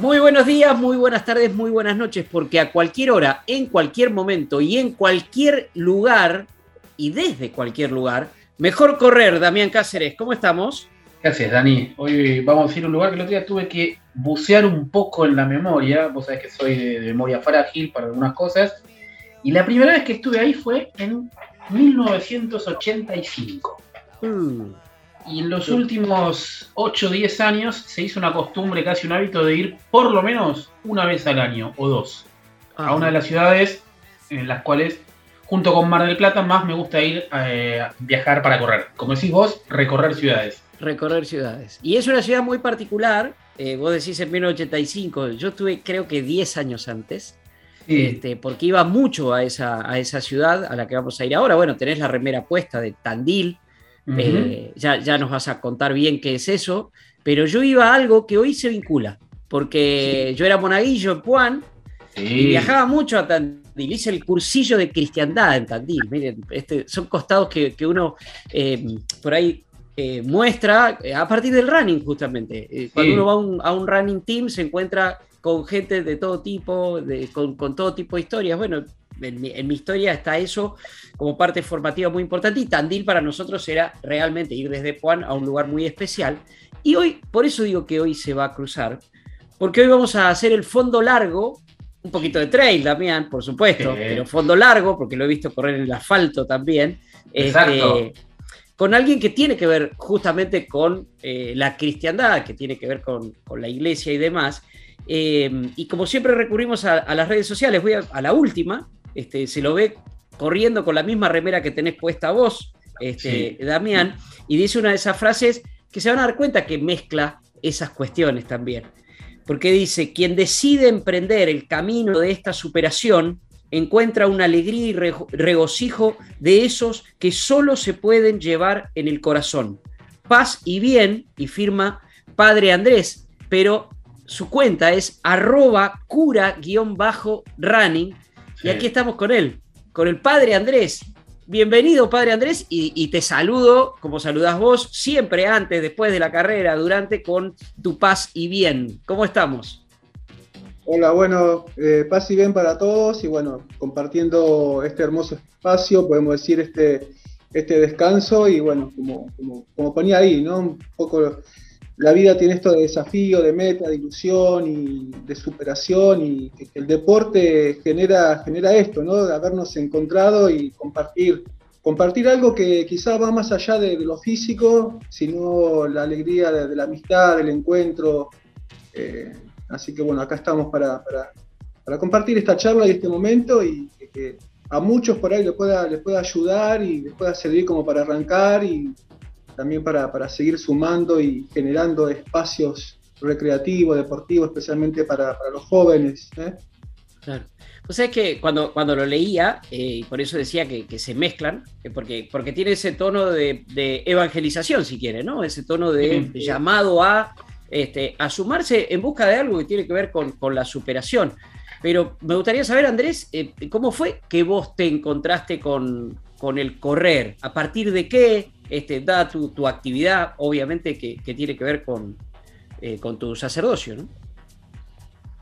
Muy buenos días, muy buenas tardes, muy buenas noches, porque a cualquier hora, en cualquier momento y en cualquier lugar, y desde cualquier lugar, mejor correr, Damián Cáceres, ¿cómo estamos? Gracias, Dani. Hoy vamos a ir a un lugar que el otro día tuve que bucear un poco en la memoria, vos sabés que soy de, memoria frágil para algunas cosas, y la primera vez que estuve ahí fue en 1985. Y en los últimos 8 o 10 años se hizo una costumbre, casi un hábito de ir por lo menos una vez al año o dos a Ah. una de las ciudades en las cuales, junto con Mar del Plata, más me gusta ir eh, a viajar para correr. Como decís vos, recorrer ciudades. Recorrer ciudades. Y es una ciudad muy particular, eh, vos decís en 1985, yo estuve creo que 10 años antes, este, porque iba mucho a esa, a esa ciudad a la que vamos a ir ahora. Bueno, tenés la remera puesta de Tandil, Eh, ya, ya nos vas a contar bien qué es eso, pero yo iba a algo que hoy se vincula, porque yo era monaguillo en Puan y viajaba mucho a Tandil, hice el cursillo de cristiandad en Tandil, miren, este, son costados que, que uno eh, por ahí eh, muestra eh, a partir del running justamente. Cuando uno va a un, a un running team se encuentra con gente de todo tipo, de- con, con todo tipo de historias. Bueno, en mi, en mi historia está eso como parte formativa muy importante y Tandil para nosotros era realmente ir desde Puan a un lugar muy especial. Y hoy, por eso digo que hoy se va a cruzar, porque hoy vamos a hacer el fondo largo, un poquito de trail, Damián, por supuesto, Sí. pero fondo largo, porque lo he visto correr en el asfalto también. Exacto. Este, con alguien que tiene que ver justamente con eh, la cristiandad, que tiene que ver con, con la iglesia y demás. Eh, y como siempre recurrimos a, a las redes sociales, voy a, a la última, este, se lo ve corriendo con la misma remera que tenés puesta vos, este, Damián, y dice una de esas frases que se van a dar cuenta que mezcla esas cuestiones también. Porque dice, quien decide emprender el camino de esta superación encuentra una alegría y rego- regocijo de esos que solo se pueden llevar en el corazón. Paz y bien, y firma Padre Andrés, pero su cuenta es arroba cura-running. Y aquí estamos con él, con el Padre Andrés. Bienvenido, Padre Andrés, y, y te saludo, como saludás vos, siempre antes, después de la carrera, durante, con tu paz y bien. ¿Cómo estamos? Hola, bueno, eh, paz y bien para todos y bueno, compartiendo este hermoso espacio, podemos decir este, este descanso y bueno, como, como, como ponía ahí, ¿no? Un poco la vida tiene esto de desafío, de meta, de ilusión y de superación y el deporte genera, genera esto, ¿no? De habernos encontrado y compartir, compartir algo que quizá va más allá de, lo físico, sino la alegría de, de la amistad, del encuentro. eh, Así que bueno, acá estamos para, para, para compartir esta charla y este momento y que, que a muchos por ahí les pueda, les pueda ayudar y les pueda servir como para arrancar y también para, para seguir sumando y generando espacios recreativos, deportivos, especialmente para, para los jóvenes. ¿eh? Claro. Pues es que cuando, cuando lo leía, eh, y por eso decía que, que se mezclan, eh, porque, porque tiene ese tono de, de evangelización, si quiere, ¿no? Ese tono de Sí. llamado a, este, a sumarse en busca de algo que tiene que ver con, con la superación. Pero me gustaría saber, Andrés, eh, ¿cómo fue que vos te encontraste con, con el correr? ¿A partir de qué? Este, tu, tu actividad, obviamente, que, que tiene que ver con, eh, con tu sacerdocio, ¿no?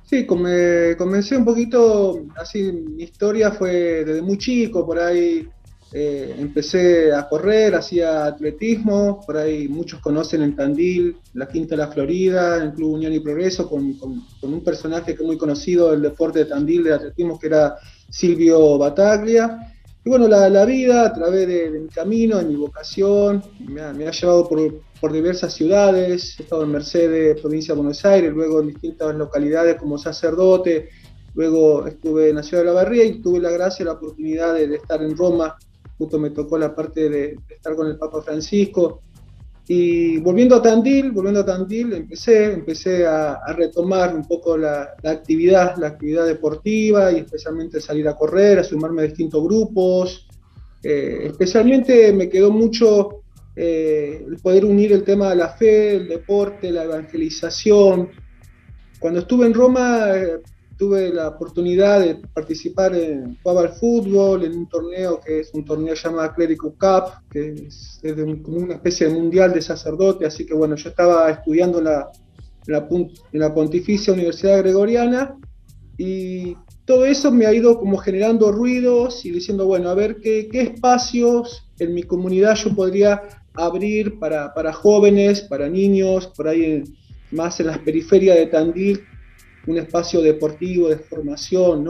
Sí, come- comencé un poquito, así, mi historia fue desde muy chico, por ahí eh, empecé a correr, hacía atletismo, por ahí muchos conocen en Tandil, la Quinta de la Florida, en Club Unión y Progreso, con- con un personaje que es muy conocido del deporte de Tandil, de atletismo, que era Silvio Bataglia. Y bueno, la, la vida a través de, mi camino, de mi vocación, me ha, llevado por, por diversas ciudades, he estado en Mercedes, provincia de Buenos Aires, luego en distintas localidades como sacerdote, luego estuve en la ciudad de La Barría y tuve la gracia, la oportunidad de, estar en Roma, justo me tocó la parte de estar con el Papa Francisco, Y volviendo a Tandil, volviendo a Tandil, empecé, empecé a, retomar un poco la, actividad, la actividad deportiva y especialmente salir a correr, a sumarme a distintos grupos. Eh, especialmente me quedó mucho eh, el poder unir el tema de la fe, el deporte, la evangelización. Cuando estuve en Roma, eh, tuve la oportunidad de participar en jugaba al fútbol en un torneo que es un torneo llamado Clerical Cup, que es, como una especie de mundial de sacerdote, así que bueno, yo estaba estudiando en la, en la, Pontificia Universidad Gregoriana y todo eso me ha ido como generando ruidos y diciendo, bueno, a ver qué, qué espacios en mi comunidad yo podría abrir para, para jóvenes, para niños, por ahí más en las periferias de Tandil, un espacio deportivo de formación,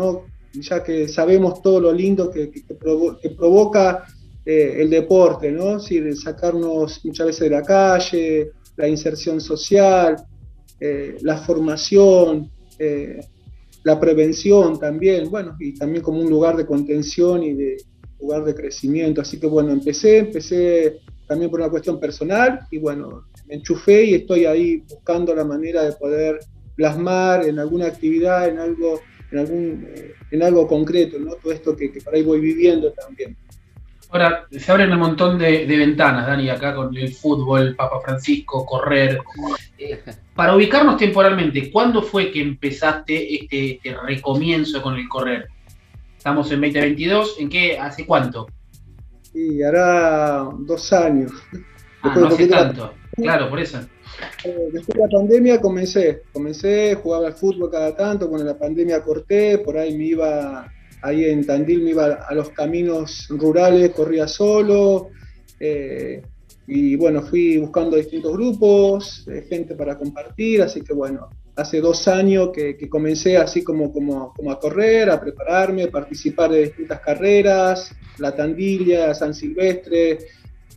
ya que sabemos todo lo lindo que, provoca eh, el deporte, ¿no? Sacarnos muchas veces de la calle, la inserción social, eh, la formación, eh, la prevención también, bueno, y también como un lugar de contención y de lugar de crecimiento. Así que bueno, empecé, empecé también por una cuestión personal y bueno, me enchufé y estoy ahí buscando la manera de poder plasmar en alguna actividad, en algo, en algún, eh, en algo concreto, ¿no? Todo esto que, por ahí voy viviendo también. Ahora, se abren un montón de, ventanas, Dani, acá con el fútbol, Papa Francisco, correr. Eh, para ubicarnos temporalmente, ¿cuándo fue que empezaste este, este, recomienzo con el correr? Estamos en 2022, ¿en qué? ¿Hace cuánto? Sí, hará dos años. Ah, no hace tanto, claro, por eso. Eh, después de la pandemia comencé, comencé, jugaba al fútbol cada tanto, cuando la pandemia corté, por ahí me iba, ahí en Tandil me iba a los caminos rurales, corría solo, eh, y bueno, fui buscando distintos grupos, gente para compartir, así que bueno, hace dos años que, comencé así como, como, como, a correr, a prepararme, a participar de distintas carreras, la Tandilla, San Silvestre,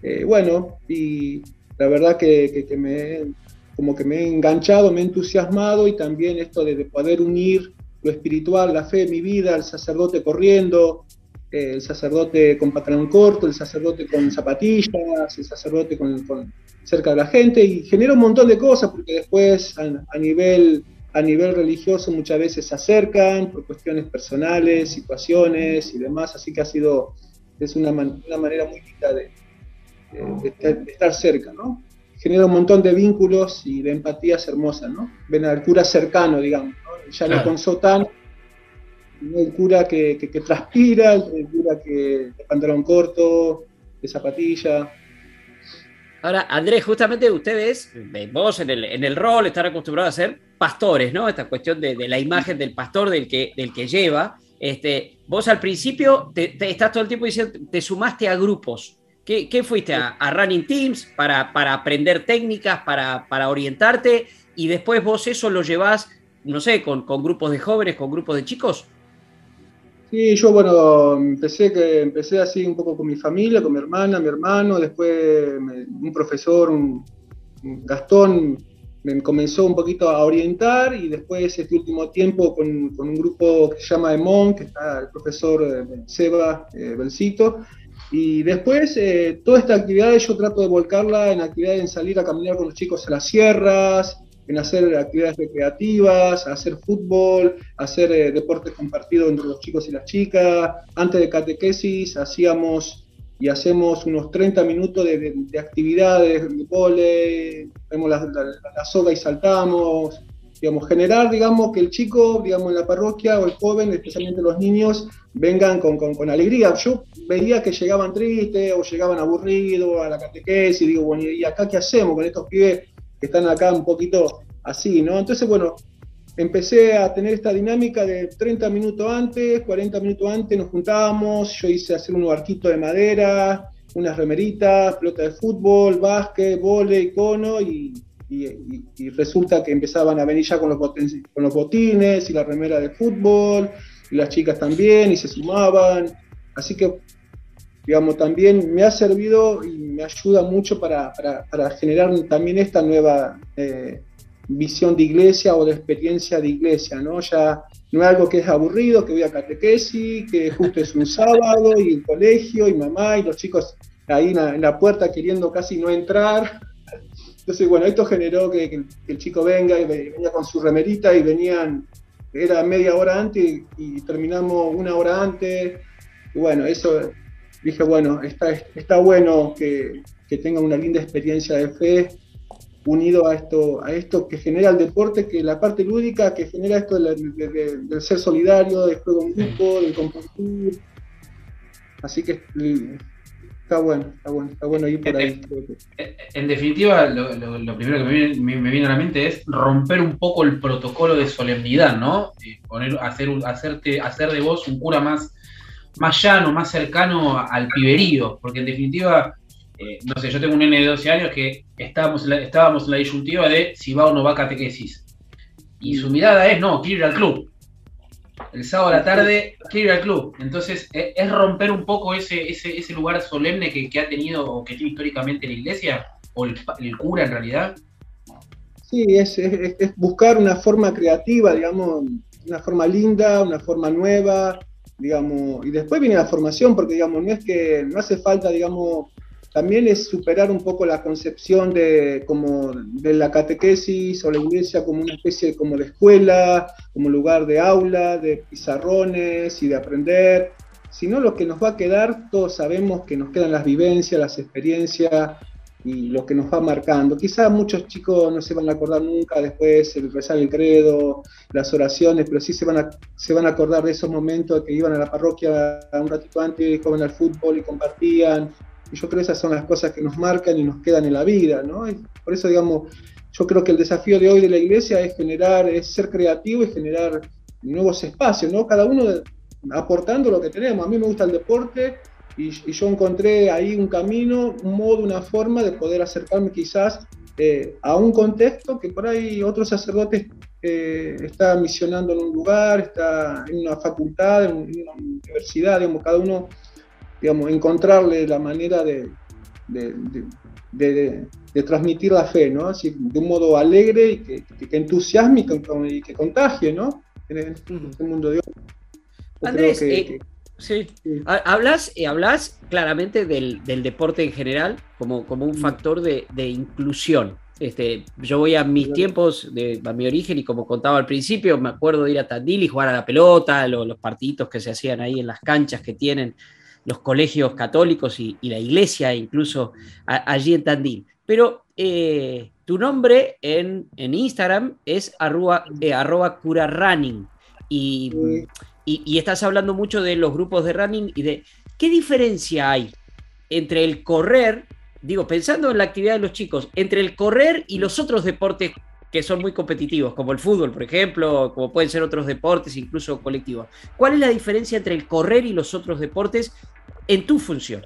eh, bueno, y la verdad que, me, como que me he enganchado, me he entusiasmado y también esto de, poder unir lo espiritual, la fe, mi vida, el sacerdote corriendo, eh, el sacerdote con patrón corto, el sacerdote con zapatillas, el sacerdote con, cerca de la gente y genera un montón de cosas porque después a, nivel a nivel religioso muchas veces se acercan por cuestiones personales, situaciones y demás, así que ha sido es una, una manera muy linda de, de, estar cerca, ¿no? Genera un montón de vínculos y de empatías hermosas, ¿no? Ven al cura cercano, digamos, ya no con sotán, el cura que, transpira, el cura que de pantalón corto, de zapatilla. Ahora, Andrés, justamente ustedes, vos en el, en el rol, están acostumbrados a ser pastores, ¿no? Esta cuestión de, la imagen del pastor, del que, del que lleva. Este, vos al principio te, estás todo el tiempo diciendo, te sumaste a grupos. ¿Qué, fuiste a, Running Teams para, para aprender técnicas, para, para, orientarte y después vos eso lo llevás, no sé, con, con, grupos de jóvenes, con grupos de chicos? Sí, yo bueno, empecé, que, empecé así un poco con mi familia, con mi hermana, mi hermano, después un profesor, un, Gastón, me comenzó un poquito a orientar y después este último tiempo con, con un grupo que se llama EMON, que está el profesor eh, Seba eh, Belcito, y después, eh, toda esta actividad yo trato de volcarla en actividades en salir a caminar con los chicos a las sierras, en hacer actividades recreativas, hacer fútbol, hacer eh, deportes compartidos entre los chicos y las chicas. Antes de catequesis hacíamos y hacemos unos 30 minutos de, actividades, de volei, vemos la, la, soga y saltamos, digamos, generar, digamos, que el chico, digamos, en la parroquia o el joven, especialmente los niños, vengan con, con, alegría. Yo veía que llegaban tristes o llegaban aburridos a la catequesis y digo, bueno, ¿y acá qué hacemos con estos pibes que están acá un poquito así, ¿no? Entonces, bueno, empecé a tener esta dinámica de 30 minutos antes, 40 minutos antes nos juntábamos, yo hice hacer un barquito de madera, unas remeritas, pelota de fútbol, básquet, volei, cono y y, resulta que empezaban a venir ya con los, con los botines y la remera de fútbol, y las chicas también, y se sumaban. Así que, digamos, también me ha servido y me ayuda mucho para, generar también esta nueva eh, visión de iglesia o de experiencia de iglesia, ¿no? Ya no es algo que es aburrido, que voy a catequesis, que justo es un sábado y el colegio y mamá y los chicos ahí en la puerta queriendo casi no entrar Entonces, bueno, esto generó que, el chico venga y venía con su remerita y venían, era media hora antes y, terminamos una hora antes. Y bueno, eso dije, bueno, está, está bueno que, que tenga una linda experiencia de fe unido a esto, a esto que genera el deporte, que la parte lúdica que genera esto del, ser solidario, del juego en grupo, del compartir. Así que está bueno, está bueno, está bueno ir por ahí. En definitiva, lo, primero que me viene, a la mente es romper un poco el protocolo de solemnidad, ¿no? Poner, hacer, hacerte, hacer de vos un cura más, más llano, más cercano al piberío, porque en definitiva eh, no sé, yo tengo un nene de 12 años que estábamos en, la, estábamos en la disyuntiva de si va o no va a catequesis. Y su mirada es, no, quiero ir al club. El sábado a la tarde, quiero ir al club. Entonces, e, es, romper un poco ese, ese, lugar solemne que, ha tenido o que tiene históricamente la iglesia, o el, cura en realidad. Sí, es, es, buscar una forma creativa, digamos, una forma linda, una forma nueva, digamos, y después viene la formación, porque, digamos, no es que no hace falta, digamos, también es superar un poco la concepción de, como, de la catequesis o la iglesia como una especie como de escuela, como lugar de aula, de pizarrones y de aprender, sino lo que nos va a quedar, todos sabemos que nos quedan las vivencias, las experiencias y lo que nos va marcando. Quizás muchos chicos no se van a acordar nunca después el rezar el credo, las oraciones, pero sí se van a, se van a acordar de esos momentos que iban a la parroquia un ratito antes, jugaban al fútbol y compartían, y yo creo que esas son las cosas que nos marcan y nos quedan en la vida, ¿no? por eso, digamos, yo creo que el desafío de hoy de la iglesia es generar, es ser creativo y generar nuevos espacios, ¿no? Cada uno aportando lo que tenemos. A mí me gusta el deporte y, yo encontré ahí un camino, un modo, una forma de poder acercarme quizás eh, a un contexto que por ahí otros sacerdotes eh, está misionando en un lugar, está en una facultad, en una universidad, digamos, cada uno digamos, encontrarle la manera de, de, transmitir la fe, ¿no? Así, de un modo alegre y que, que entusiasme y que, contagie, ¿no? En este mundo de hoy. Andrés, eh, sí. Hablas, eh, hablas claramente del, deporte en general como, como un factor de, inclusión. Este, yo voy a mis tiempos, de, a mi origen, y como contaba al principio, me acuerdo de ir a Tandil y jugar a la pelota, los partiditos que se hacían ahí en las canchas que tienen los colegios católicos y, la iglesia, incluso allí en Tandil. Pero eh, tu nombre en, Instagram es arroba, eh, curarunning y, y, estás hablando mucho de los grupos de running y de qué diferencia hay entre el correr, digo, pensando en la actividad de los chicos, entre el correr y los otros deportes que son muy competitivos, como el fútbol, por ejemplo, como pueden ser otros deportes, incluso colectivos. ¿Cuál es la diferencia entre el correr y los otros deportes en tu función?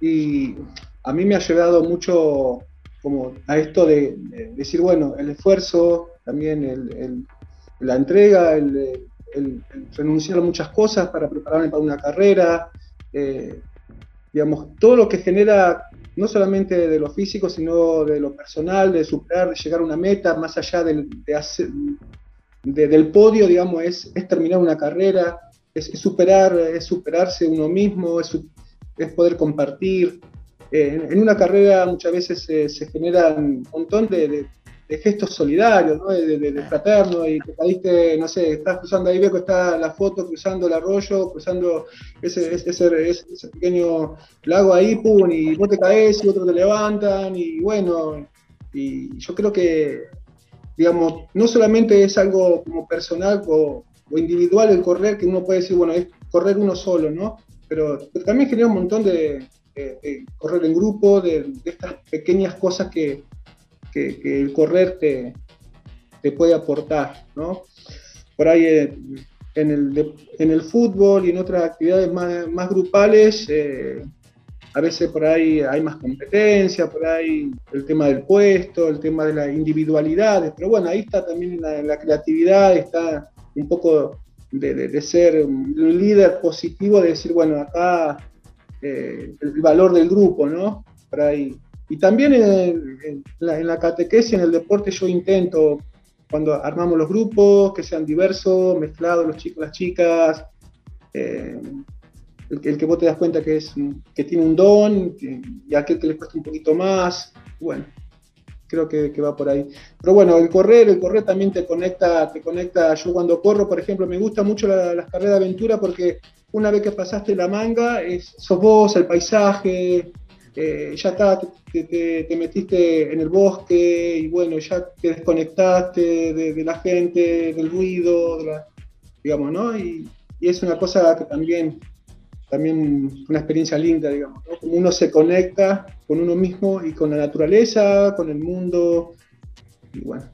Y a mí me ha llevado mucho como a esto de, decir, bueno, el esfuerzo, también la entrega, el, renunciar a muchas cosas para prepararme para una carrera, eh, digamos, todo lo que genera no solamente de lo físico, sino de lo personal, de superar, de llegar a una meta, más allá del, del podio, digamos, es, es, terminar una carrera, es, superar, es superarse uno mismo, es, es poder compartir. Eh, en, una carrera muchas veces se, se generan un montón de, de gestos solidarios, ¿no? de, de, fraterno, y te caíste, no sé, estás cruzando ahí, veo que está la foto cruzando el arroyo, cruzando ese, ese, ese, pequeño lago ahí, pum, y vos te caes y otros te levantan, y bueno, y yo creo que, digamos, no solamente es algo como personal o, individual el correr, que uno puede decir, bueno, es correr uno solo, ¿no? Pero, también genera un montón de, correr en grupo, de, estas pequeñas cosas que, que, el correr te, te, puede aportar, ¿no? Por ahí eh, en el, en el fútbol y en otras actividades más, más grupales, eh, a veces por ahí hay más competencia, por ahí el tema del puesto, el tema de las individualidades, pero bueno, ahí está también la, creatividad, está un poco de, ser un líder positivo, de decir, bueno, acá eh, el valor del grupo, ¿no? Por ahí y también en, la, catequesia, en el deporte, yo intento, cuando armamos los grupos, que sean diversos, mezclados los chicos, las chicas, eh, el, que vos te das cuenta que, es, que tiene un don y aquel que le cuesta un poquito más, bueno, creo que, va por ahí. Pero bueno, el correr, el correr también te conecta, te conecta. Yo cuando corro, por ejemplo, me gusta mucho las carreras de aventura porque una vez que pasaste la manga, es, sos vos, el paisaje, eh, ya está, te, metiste en el bosque y bueno, ya te desconectaste de, la gente, del ruido, digamos, ¿no? Y, y, es una cosa que también, también una experiencia linda, digamos, ¿no? Como uno se conecta con uno mismo y con la naturaleza, con el mundo, y bueno,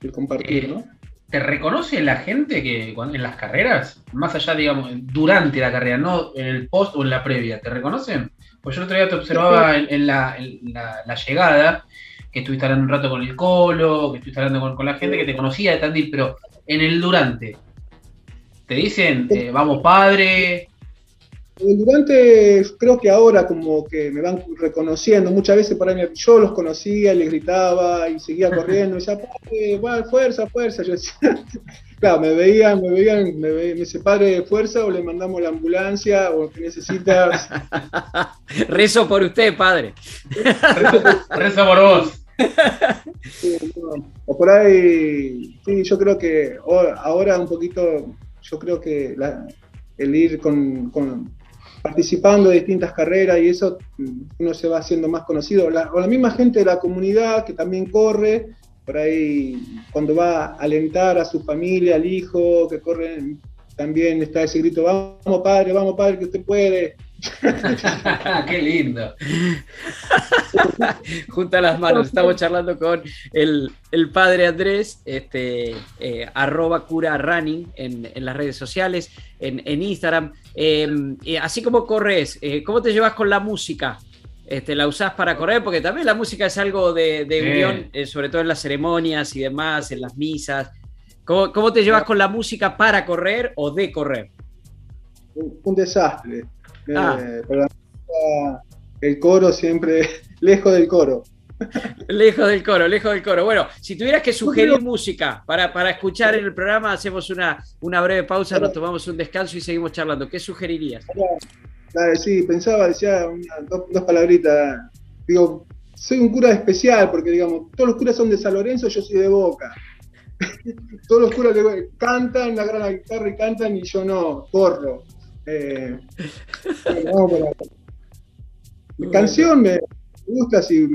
el compartir, eh, ¿no? ¿Te reconoce la gente que en las carreras, más allá, digamos, durante la carrera, no en el post o en la previa, ¿te reconocen? Pues yo el otro día te observaba en, la, llegada, que estuviste hablando un rato con el Colo, que estuviste hablando con, la gente que te conocía de Tandil, pero en el durante, ¿te dicen, eh, vamos padre, durante, creo que ahora como que me van reconociendo, muchas veces por ahí yo los conocía, les gritaba y seguía corriendo, y decía, padre, fuerza, fuerza. Yo decía, claro, me veían, me veían, me, me dice, padre, fuerza, o le mandamos la ambulancia, o que necesitas. Rezo por usted, padre. Rezo, por vos. o por ahí, sí, yo creo que ahora un poquito, yo creo que el ir con, participando de distintas carreras y eso mm, uno se va haciendo más conocido. O la misma gente de la comunidad que también corre, por ahí cuando va a alentar a su familia, al hijo, que corre, también está ese grito, vamos padre, vamos padre, que usted puede. Qué lindo. Junta las manos, estamos charlando con el, padre Andrés, este, eh, arroba cura running en, las redes sociales, en, Instagram. Em, así como corres, eh, ¿cómo te llevas con la música? Este, ¿La usás para correr? Porque también la música es algo de, unión, eh, sobre todo en las ceremonias y demás, en las misas. ¿Cómo, te llevas con la música para correr o de correr? un desastre. Ah. el coro siempre lejos del coro. lejos del coro, lejos del coro. Bueno, si tuvieras que sugerir música para, para escuchar en el programa, hacemos una, una breve pausa, nos tomamos un descanso y seguimos charlando. ¿Qué sugerirías? Sí, pensaba, decía dos, palabritas. Digo, soy un cura especial porque, digamos, todos los curas son de San Lorenzo, yo soy de Boca. todos los curas cantan, la gran guitarra y cantan y yo no, corro. Eh, mi canción me gusta así,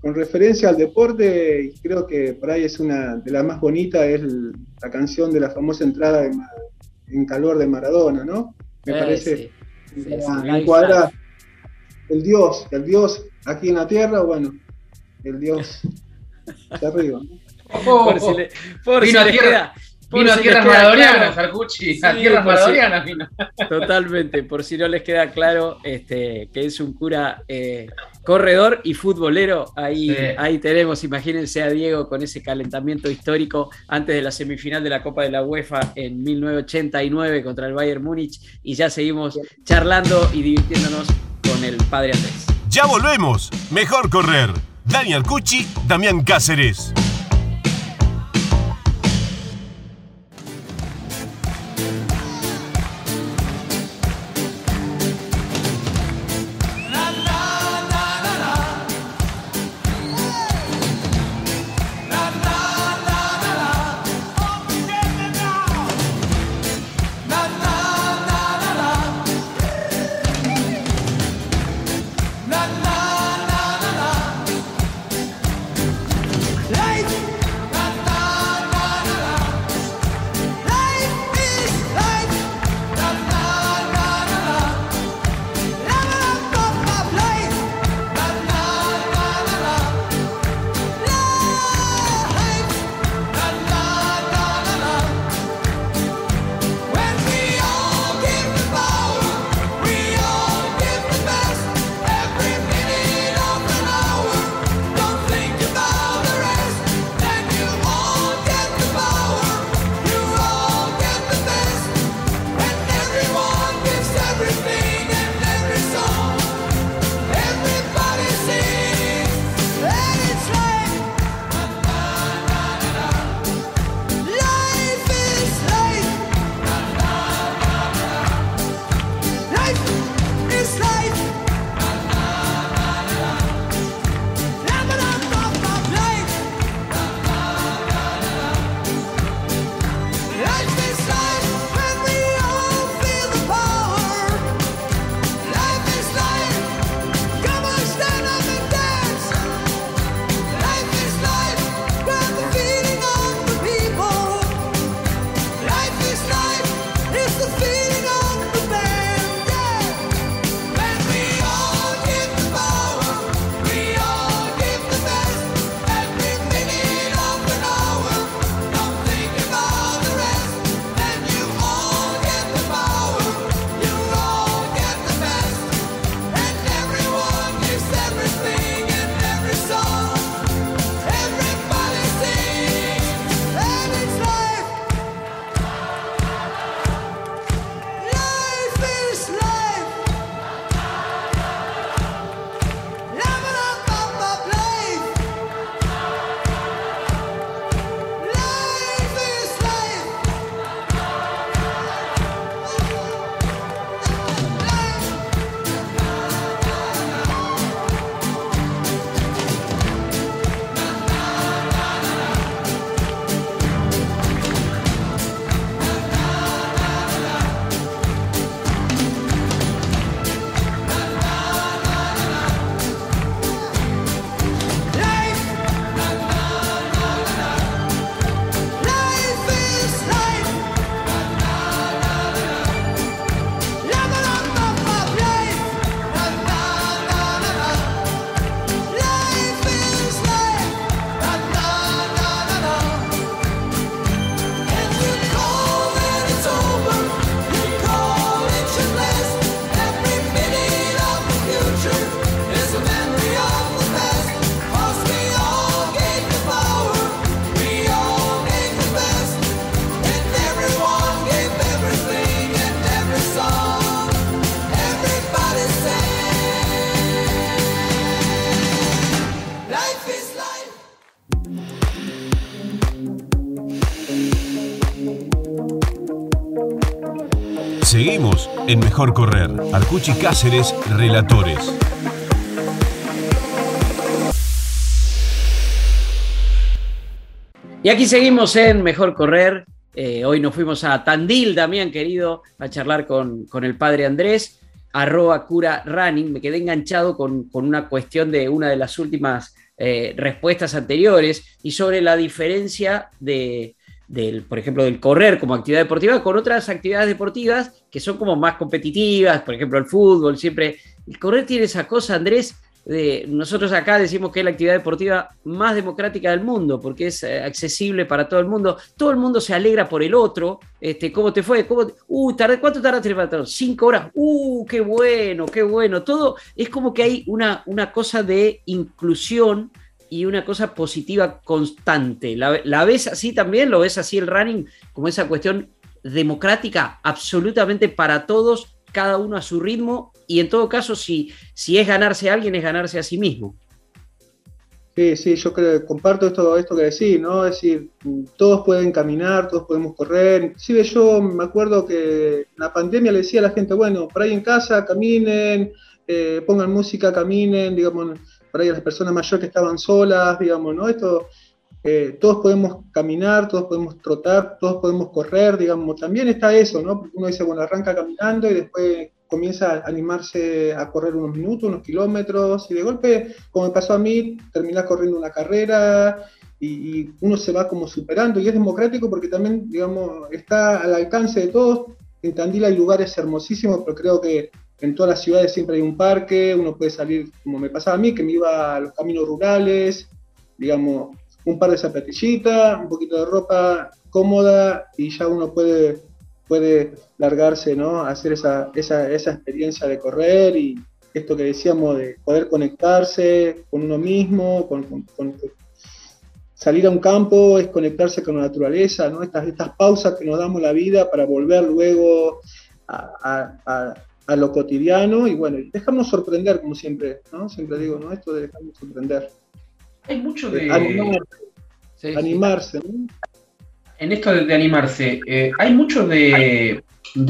con referencia al deporte, y creo que por ahí es una de las más bonitas, es la canción de la famosa entrada en calor de Maradona, ¿no? Me eh, parece encuadra el Dios, el Dios aquí en la tierra, bueno, el Dios de arriba. por si le, por si le queda, Vino a tierras maradonianas, Arcucci, a tierras maradonianas vino. Totalmente, por si no les queda claro este, que es un cura eh, corredor y futbolero, ahí, ahí tenemos, imagínense a Diego con ese calentamiento histórico antes de la semifinal de la Copa de la UEFA en 1989 contra el Bayern Múnich y ya seguimos charlando y divirtiéndonos con el padre Andrés. Ya volvemos, mejor correr. Daniel Cucci, Damián Cáceres. En Mejor Correr. Arcuchi Cáceres, Relatores. Y aquí seguimos en Mejor Correr. Eh, hoy nos fuimos a Tandil, Damián querido, a charlar con, el padre Andrés, arroba cura running. Me quedé enganchado con, una cuestión de una de las últimas eh, respuestas anteriores y sobre la diferencia de, del, por ejemplo, del correr como actividad deportiva con otras actividades deportivas que son como más competitivas, por ejemplo, el fútbol, siempre. El correr tiene esa cosa, Andrés, nosotros acá decimos que es la actividad deportiva más democrática del mundo, porque es eh, accesible para todo el mundo. Todo el mundo se alegra por el otro. Este, ¿Cómo te fue? ¿Cómo Uh, ¿Cuánto tardaste en Cinco horas. ¡Uh, qué bueno, qué bueno! Todo es como que hay una, una cosa de inclusión y una cosa positiva constante. ¿La, ¿La ves así también? ¿Lo ves así el running como esa cuestión democrática absolutamente para todos, cada uno a su ritmo y en todo caso, si, si es ganarse a alguien, es ganarse a sí mismo. Sí, sí, yo comparto esto, esto que decís, ¿no? Es decir, todos pueden caminar, todos podemos correr. Inclusive yo me acuerdo que la pandemia le decía a la gente, bueno, por ahí en casa caminen, eh, pongan música, caminen, digamos, por ahí a las personas mayores que estaban solas, digamos, ¿no? Esto, eh, todos podemos caminar, todos podemos trotar, todos podemos correr, digamos, también está eso, ¿no? Porque uno dice, bueno, arranca caminando y después comienza a animarse a correr unos minutos, unos kilómetros, y de golpe, como me pasó a mí, termina corriendo una carrera y, uno se va como superando y es democrático porque también, digamos, está al alcance de todos. En Tandil hay lugares hermosísimos, pero creo que en todas las ciudades siempre hay un parque, uno puede salir, como me pasaba a mí, que me iba a los caminos rurales, digamos, un par de zapatillitas, un poquito de ropa cómoda y ya uno puede puede largarse, ¿no? Hacer esa, esa, esa experiencia de correr y esto que decíamos de poder conectarse con uno mismo, con, salir a un campo es conectarse con la naturaleza, ¿no? Estas, estas pausas que nos damos la vida para volver luego a, lo cotidiano y bueno, dejarnos sorprender como siempre, ¿no? Siempre digo, ¿no? Esto de dejarnos sorprender. Hay mucho de... Animarse, animarse ¿no? en esto de, animarse, eh, ¿hay mucho de,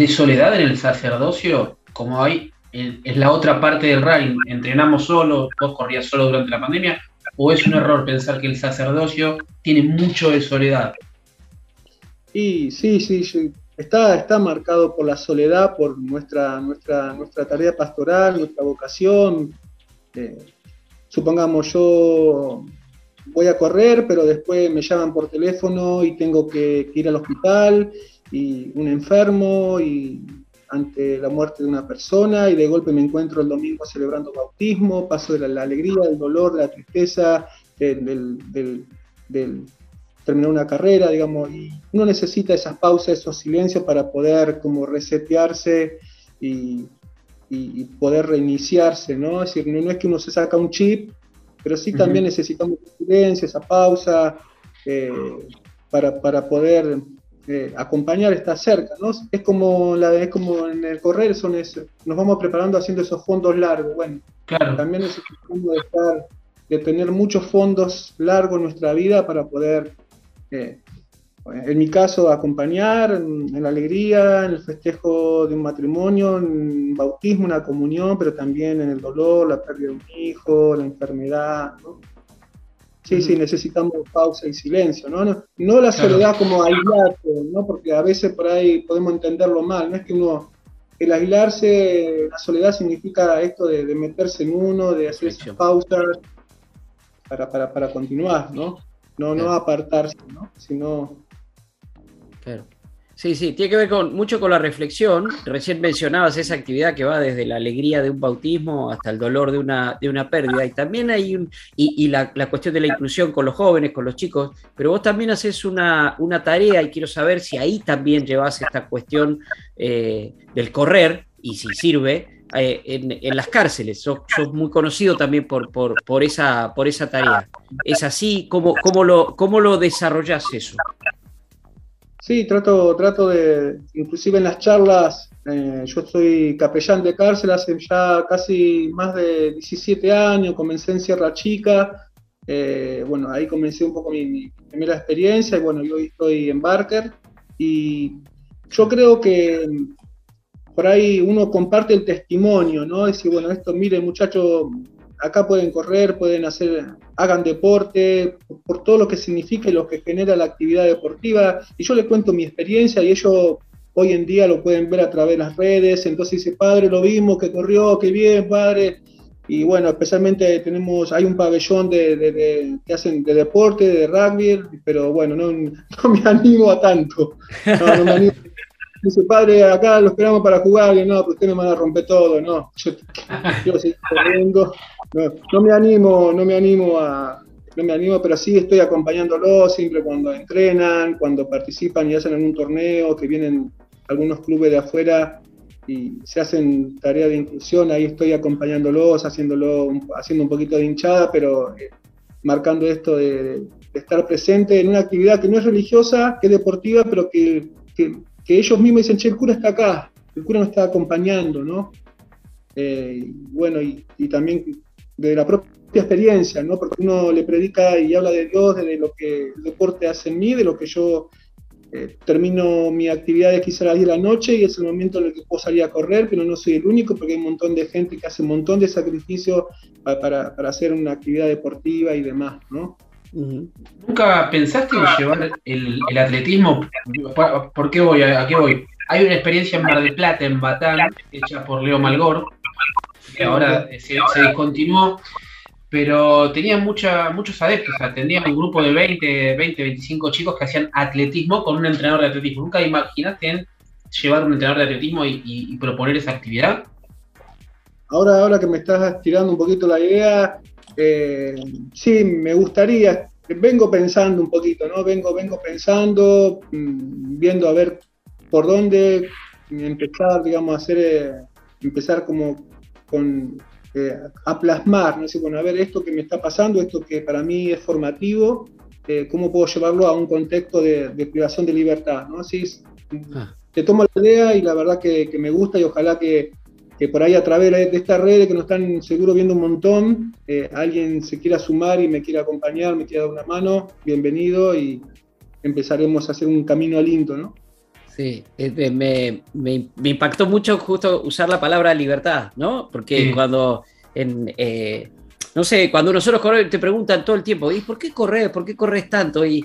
soledad en el sacerdocio? Como hay, es la otra parte del running, entrenamos solo, vos corrías solo durante la pandemia, o es un error pensar que el sacerdocio tiene mucho de soledad? Y sí, sí, Está, está marcado por la soledad, por nuestra, nuestra, nuestra tarea pastoral, nuestra vocación. Eh, supongamos, yo voy a correr, pero después me llaman por teléfono y tengo que, ir al hospital y un enfermo y ante la muerte de una persona y de golpe me encuentro el domingo celebrando bautismo, paso de la, alegría, del dolor, la tristeza, del, terminar una carrera, digamos, y uno necesita esas pausas, esos silencios para poder como resetearse y, poder reiniciarse, ¿no? Es decir, no es que uno se saca un chip pero sí también necesitamos silencio, esa pausa, eh, para, poder eh, acompañar, estar cerca, ¿no? Es como, la, es como en el correr, son nos vamos preparando haciendo esos fondos largos, bueno, claro. también necesitamos de, estar, de tener muchos fondos largos en nuestra vida para poder eh, en mi caso, acompañar en, la alegría, en el festejo de un matrimonio, en un bautismo, una comunión, pero también en el dolor, la pérdida de un hijo, la enfermedad. Sí, sí, necesitamos pausa y silencio, ¿no? No, la soledad como aislarse, ¿no? Porque a veces por ahí podemos entenderlo mal, no es que uno, el aislarse, la soledad significa esto de, meterse en uno, de hacer esas pausas para, para, para continuar, ¿no? No, no apartarse, ¿no? Sino Claro. Sí, sí, tiene que ver con, mucho con la reflexión. Recién mencionabas esa actividad que va desde la alegría de un bautismo hasta el dolor de una, de una pérdida. Y también hay un, y, la, cuestión de la inclusión con los jóvenes, con los chicos. Pero vos también haces una, tarea y quiero saber si ahí también llevas esta cuestión eh, del correr y si sirve eh, en, las cárceles. Sos, muy conocido también por, por, esa, por esa tarea. ¿Es así? ¿Cómo, cómo, lo, cómo lo desarrollás eso? Sí, trato, trato de, inclusive en las charlas, eh, yo soy capellán de cárcel hace ya casi más de 17 años, comencé en Sierra Chica, eh, bueno, ahí comencé un poco mi, primera experiencia y bueno, yo hoy estoy en Barker y yo creo que por ahí uno comparte el testimonio, ¿no? Decir, bueno, esto, mire muchachos, acá pueden correr, pueden hacer, hagan deporte, por todo lo que significa y lo que genera la actividad deportiva. Y yo les cuento mi experiencia y ellos hoy en día lo pueden ver a través de las redes. Entonces dice, padre, lo vimos, que corrió, qué bien, padre. Y bueno, especialmente tenemos, hay un pabellón de, que hacen de deporte, de rugby, pero bueno, no, me animo a tanto. Dice, padre, acá lo esperamos para jugar, y no, pues usted me van a romper todo, no. Yo, yo sí, no, no me animo, no me animo a, no me animo, pero sí estoy acompañándolo siempre cuando entrenan, cuando participan y hacen en un torneo, que vienen algunos clubes de afuera y se hacen tareas de inclusión, ahí estoy acompañándolos, haciéndolo, haciendo un poquito de hinchada, pero eh, marcando esto de, estar presente en una actividad que no es religiosa, que es deportiva, pero que, que que ellos mismos dicen, che, el cura está acá, el cura nos está acompañando, ¿no? Eh, bueno, y, también de la propia experiencia, ¿no? Porque uno le predica y habla de Dios, de lo que el deporte hace en mí, de lo que yo eh, termino mi actividad quizá a las 10 de la noche y es el momento en el que puedo salir a correr, pero no soy el único porque hay un montón de gente que hace un montón de sacrificios para, para hacer una actividad deportiva y demás, ¿no? ¿Nunca pensaste en llevar el, atletismo? ¿Por, qué voy? ¿A qué voy? Hay una experiencia en Mar del Plata, en Batán, hecha por Leo Malgor, que ahora se, discontinuó, pero tenía muchos adeptos, o un grupo de 20, 20, 25 chicos que hacían atletismo con un entrenador de atletismo. ¿Nunca imaginaste en llevar un entrenador de atletismo y, proponer esa actividad? Ahora, ahora que me estás tirando un poquito la idea, eh, sí, me gustaría, vengo pensando un poquito, ¿no? Vengo, vengo pensando, mm, viendo a ver por dónde empezar, digamos, a hacer, eh, empezar como con, eh, a plasmar, ¿no? bueno, a ver esto que me está pasando, esto que para mí es formativo, cómo puedo llevarlo a un contexto de, privación de libertad, ¿no? Así ah. te tomo la idea y la verdad que me gusta y ojalá que, que por ahí a través de esta red que nos están seguro viendo un montón, eh, alguien se quiera sumar y me quiera acompañar, me quiera dar una mano, bienvenido y empezaremos a hacer un camino lindo, ¿no? Sí, me, impactó mucho justo usar la palabra libertad, ¿no? Porque cuando en, eh, no sé, cuando nosotros corremos te preguntan todo el tiempo, ¿y por qué corres? ¿Por qué corres tanto? Y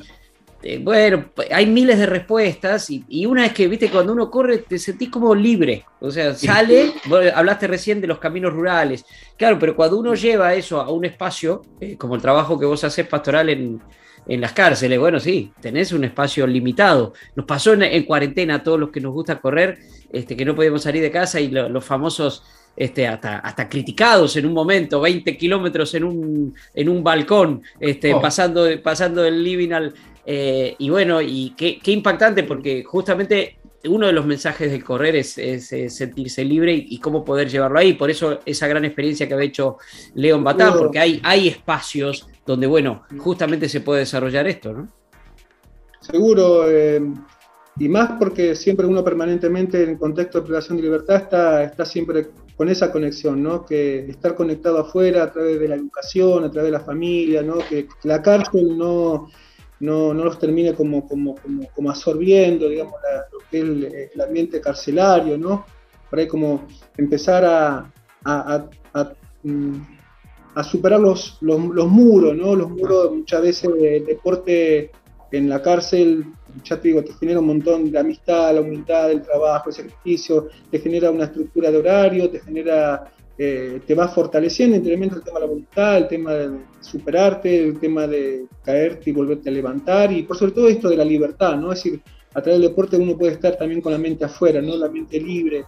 este, bueno, hay miles de respuestas y, una es que, viste, cuando uno corre te sentís como libre, o sea, sale, hablaste recién de los caminos rurales, claro, pero cuando uno lleva eso a un espacio, eh, como el trabajo que vos haces pastoral en, las cárceles, bueno, sí, tenés un espacio limitado. Nos pasó en, cuarentena a todos los que nos gusta correr, este, que no podíamos salir de casa y los famosos... Este, hasta, hasta criticados en un momento, 20 kilómetros en un, en un balcón, este, oh. pasando, pasando del living al, eh, y bueno, y qué, impactante porque justamente uno de los mensajes del correr es, sentirse libre y, cómo poder llevarlo ahí. Por eso esa gran experiencia que ha hecho León Batán, porque hay, hay espacios donde, bueno, justamente se puede desarrollar esto, ¿no? Seguro, eh, y más porque siempre uno permanentemente en el contexto de privación de libertad está, está siempre con esa conexión, ¿no? Que estar conectado afuera a través de la educación, a través de la familia, ¿no? Que la cárcel no no, no los termine como, como, como, absorbiendo, digamos, lo que es el, ambiente carcelario, ¿no? Por ahí como empezar a, a, mm, superar los, los, muros, ¿no? Los muros muchas veces del deporte en la cárcel, ya te digo, te genera un montón de amistad, la humildad, el trabajo, el sacrificio, te genera una estructura de horario, te genera eh, te vas fortaleciendo, entre el tema de la voluntad, el tema de superarte, el tema de caerte y volverte a levantar, y por sobre todo esto de la libertad, ¿no? Es decir, a través del deporte uno puede estar también con la mente afuera, ¿no? La mente libre.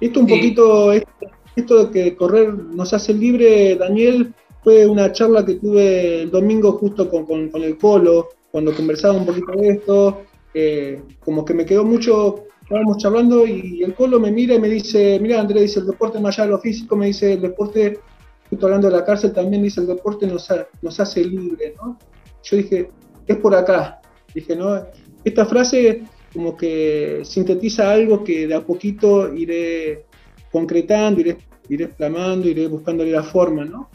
Esto un poquito, esto de que correr nos hace libre, Daniel, fue una charla que tuve el domingo justo con, con, el Colo, cuando conversaba un poquito de esto, eh, como que me quedó mucho estábamos charlando y el Colo me mira y me dice, mira Andrés, dice, el deporte más allá de lo físico, me dice, el deporte, justo hablando de la cárcel, también dice, el deporte nos, hace libre, ¿no? Yo dije, es por acá. Dije, ¿no? Esta frase como que sintetiza algo que de a poquito iré concretando, iré, iré exclamando, iré buscándole la forma, ¿no?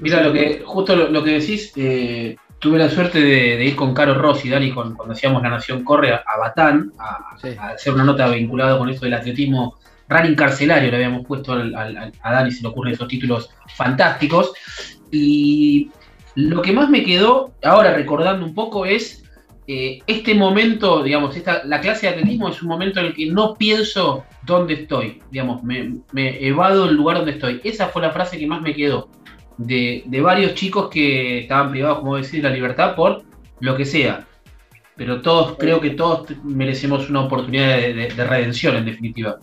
Mira, lo que, justo lo, que decís, eh, tuve la suerte de, ir con Caro Rossi, Dani, cuando hacíamos La Nación Corre a, Batán, a, hacer una nota vinculada con esto del atletismo running carcelario le habíamos puesto a Dani, se le ocurren esos títulos fantásticos. Y lo que más me quedó, ahora recordando un poco, es eh, este momento, digamos, esta, la clase de atletismo es un momento en el que no pienso dónde estoy, digamos, me, evado el lugar donde estoy. Esa fue la frase que más me quedó de, varios chicos que estaban privados, como decir, la libertad por lo que sea. Pero todos, creo que todos merecemos una oportunidad de, redención, en definitiva.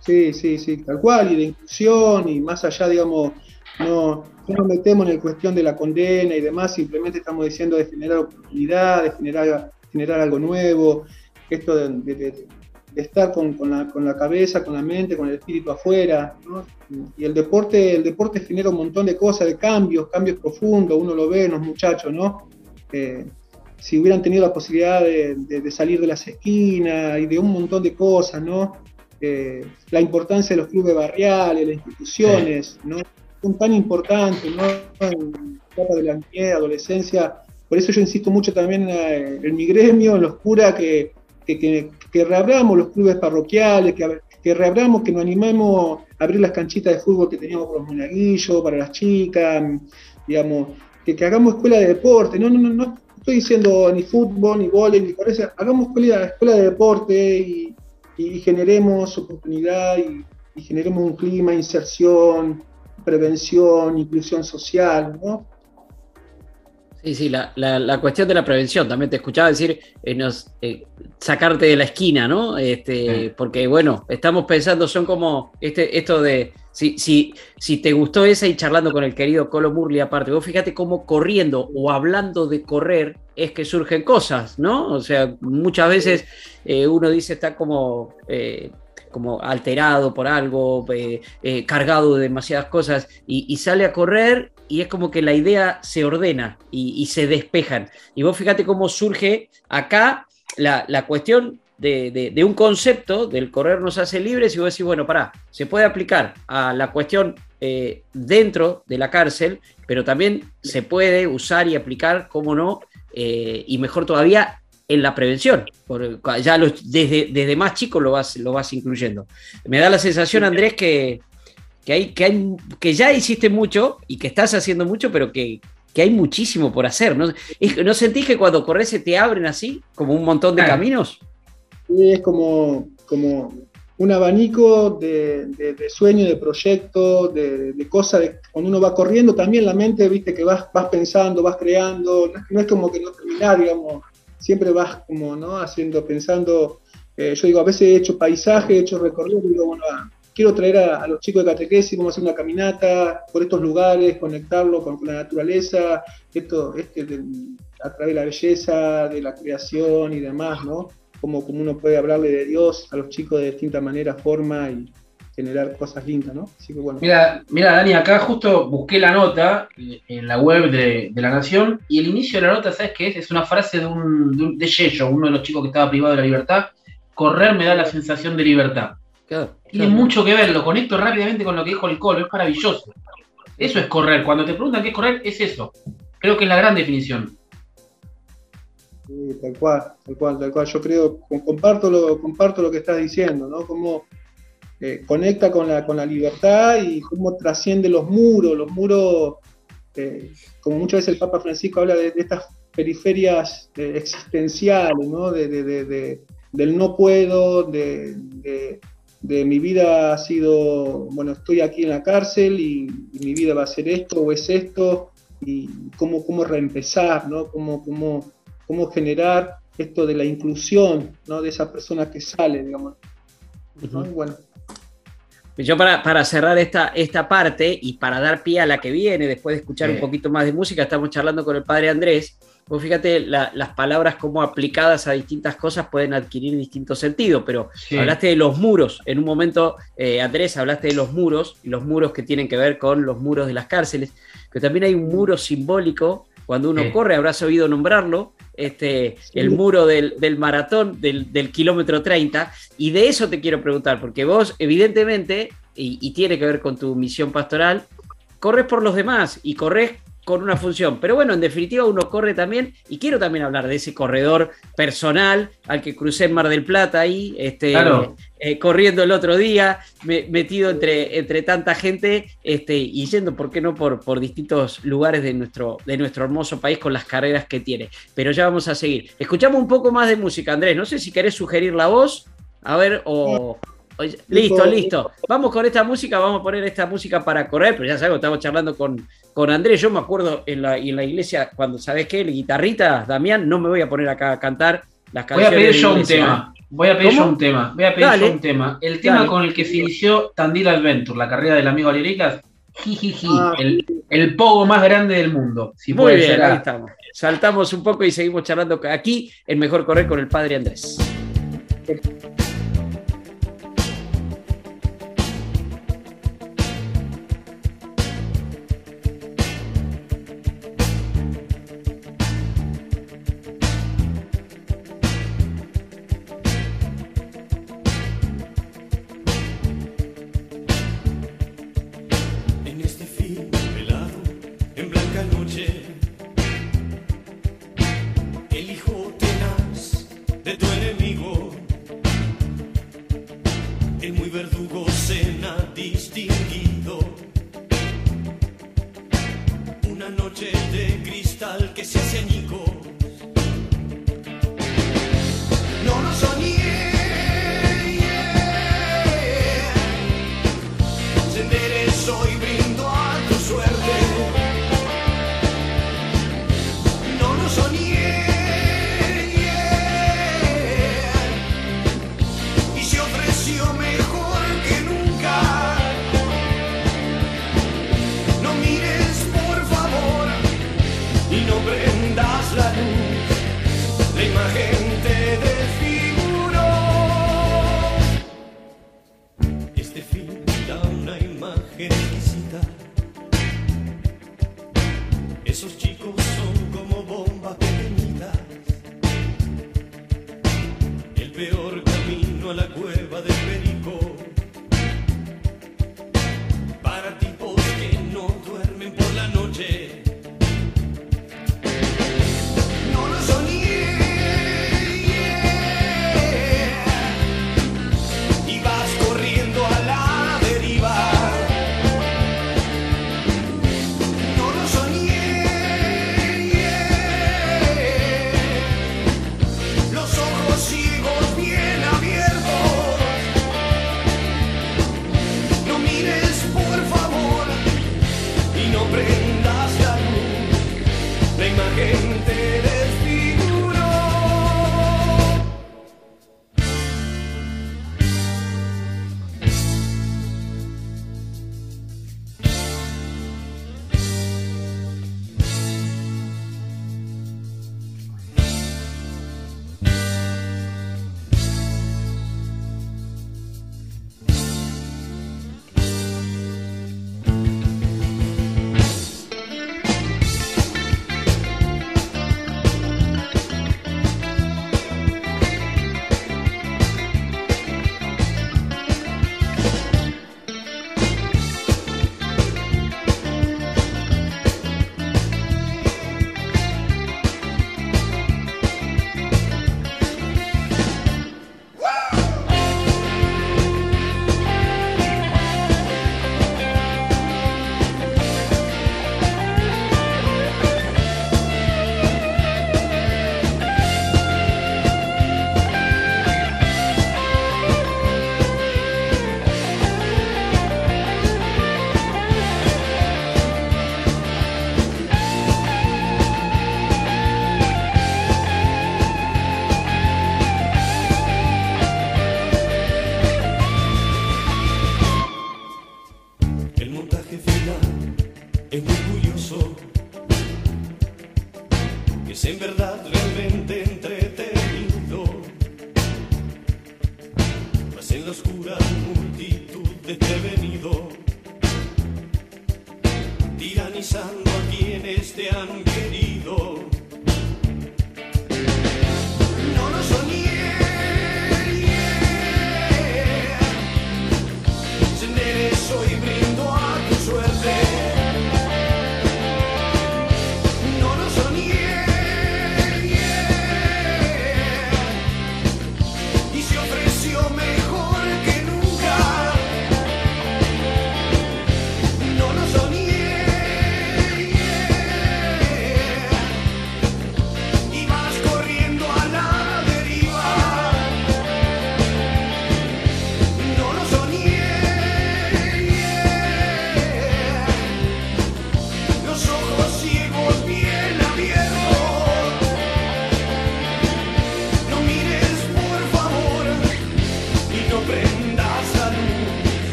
Sí, sí, sí, tal cual, y de inclusión, y más allá, digamos, no, nos metemos en la cuestión de la condena y demás, simplemente estamos diciendo de generar oportunidad, de generar, generar algo nuevo, esto de, estar con, la, cabeza, con la mente, con el espíritu afuera. Y el deporte, el deporte genera un montón de cosas, de cambios, cambios profundos, uno lo ve en los muchachos, ¿no? Eh, si hubieran tenido la posibilidad de, salir de las esquinas y de un montón de cosas, ¿no? Eh, la importancia de los clubes barriales, las instituciones, ¿no? Son tan importantes, ¿no? En la etapa de la niñez, adolescencia. Por eso yo insisto mucho también en, mi gremio, en los curas, que, que, que, reabramos los clubes parroquiales, que, que reabramos, que nos animemos a abrir las canchitas de fútbol que teníamos con los monaguillos, para las chicas, digamos, que, que hagamos escuela de deporte. No, no, no, no estoy diciendo ni fútbol, ni vóley, ni por eso. Hagamos escuela, escuela de deporte y, generemos oportunidad y, y generemos un clima, inserción, prevención, inclusión social, ¿no? Sí, sí, la, la, cuestión de la prevención, también te escuchaba decir, eh, nos, eh, sacarte de la esquina, ¿no? Este, Porque, bueno, estamos pensando, son como este, esto de, si, si, si te gustó esa y charlando con el querido Colo Murli aparte, vos fíjate cómo corriendo o hablando de correr es que surgen cosas, ¿no? O sea, muchas veces eh, uno dice, está como como alterado por algo, eh, eh, cargado de demasiadas cosas, y, sale a correr y es como que la idea se ordena y, se despejan. Y vos fíjate cómo surge acá la, cuestión de, un concepto del correr nos hace libres y vos decís, bueno, pará, se puede aplicar a la cuestión eh, dentro de la cárcel, pero también se puede usar y aplicar, cómo no, y mejor todavía, en la prevención. ya desde, desde más chico lo vas, lo vas incluyendo. Me da la sensación, Andrés, que, que, hay, que, hay, que ya hiciste mucho y que estás haciendo mucho, pero que, hay muchísimo por hacer. ¿no? ¿No sentís que cuando corres se te abren así, como un montón de caminos? Es como, como un abanico de, de, sueños, de proyectos, de, de cosas. cuando uno va corriendo, también la mente, viste, que vas, vas pensando, vas creando. No es, como que no terminar, digamos siempre vas como, ¿no? Haciendo, pensando, eh, yo digo, a veces he hecho paisaje, he hecho recorrido, digo, bueno, ah, quiero traer a, los chicos de catequesis, vamos a hacer una caminata por estos lugares, conectarlo con, la naturaleza, esto, este, a través de la belleza, de la creación y demás, ¿no? Como, como uno puede hablarle de Dios a los chicos de distinta manera, forma y, generar cosas lindas, ¿no? Así que bueno. Mira, mira, Dani, acá justo busqué la nota eh, en la web de, La Nación y el inicio de la nota, ¿sabes qué es? Es una frase de, un, de, Yello, uno de los chicos que estaba privado de la libertad. Correr me da la sensación de libertad. Tiene mucho que ver, lo conecto rápidamente con lo que dijo el Colo, es maravilloso. Eso es correr. Cuando te preguntan qué es correr, es eso. Creo que es la gran definición. Sí, tal cual, tal cual, tal cual. Yo creo, comparto lo, comparto lo que estás diciendo, ¿no? Como eh, conecta con la, con la libertad y cómo trasciende los muros, los muros, eh, como muchas veces el Papa Francisco habla de, estas periferias eh, existenciales, ¿no? De, del no puedo, de, mi vida ha sido, bueno, estoy aquí en la cárcel y, mi vida va a ser esto o es esto, y cómo, cómo reempezar, ¿no? Cómo, cómo, cómo generar esto de la inclusión, ¿no? De esa persona que sale, digamos. Bueno, yo para, cerrar esta, esta parte y para dar pie a la que viene, después de escuchar un poquito más de música, estamos charlando con el padre Andrés. Pues fíjate, las palabras como aplicadas a distintas cosas pueden adquirir distintos sentidos, pero hablaste de los muros. En un momento, eh, Andrés, hablaste de los muros, y los muros que tienen que ver con los muros de las cárceles, pero también hay un muro simbólico cuando uno corre, habrás oído nombrarlo, este, el muro del, maratón del, kilómetro 30. Y de eso te quiero preguntar, porque vos, evidentemente, y, tiene que ver con tu misión pastoral, corres por los demás y corres con una función. Pero bueno, en definitiva uno corre también, y quiero también hablar de ese corredor personal al que crucé en Mar del Plata ahí, este, eh, corriendo el otro día, metido entre, entre tanta gente este, y yendo, ¿por qué no?, por, por distintos lugares de nuestro, de nuestro hermoso país con las carreras que tiene. Pero ya vamos a seguir. Escuchamos un poco más de música, Andrés. No sé si querés sugerir la voz, a ver, o... Listo, listo. Vamos con esta música, vamos a poner esta música para correr, pero ya sabemos, estamos charlando con, con Andrés. Yo me acuerdo en la, en la iglesia, cuando, ¿sabes qué? El guitarrita, Damián, no me voy a poner acá a cantar las canciones. Voy a pedir yo un tema. Voy a pedir yo un tema. Voy a pedir yo un tema. El tema con el que se inició Tandil Adventure, la carrera del amigo Aliericas. Jijiji, ah. el, el pogo más grande del mundo. Si Muy bien, ahí estamos. Saltamos un poco y seguimos charlando aquí en Mejor Correr con el padre Andrés.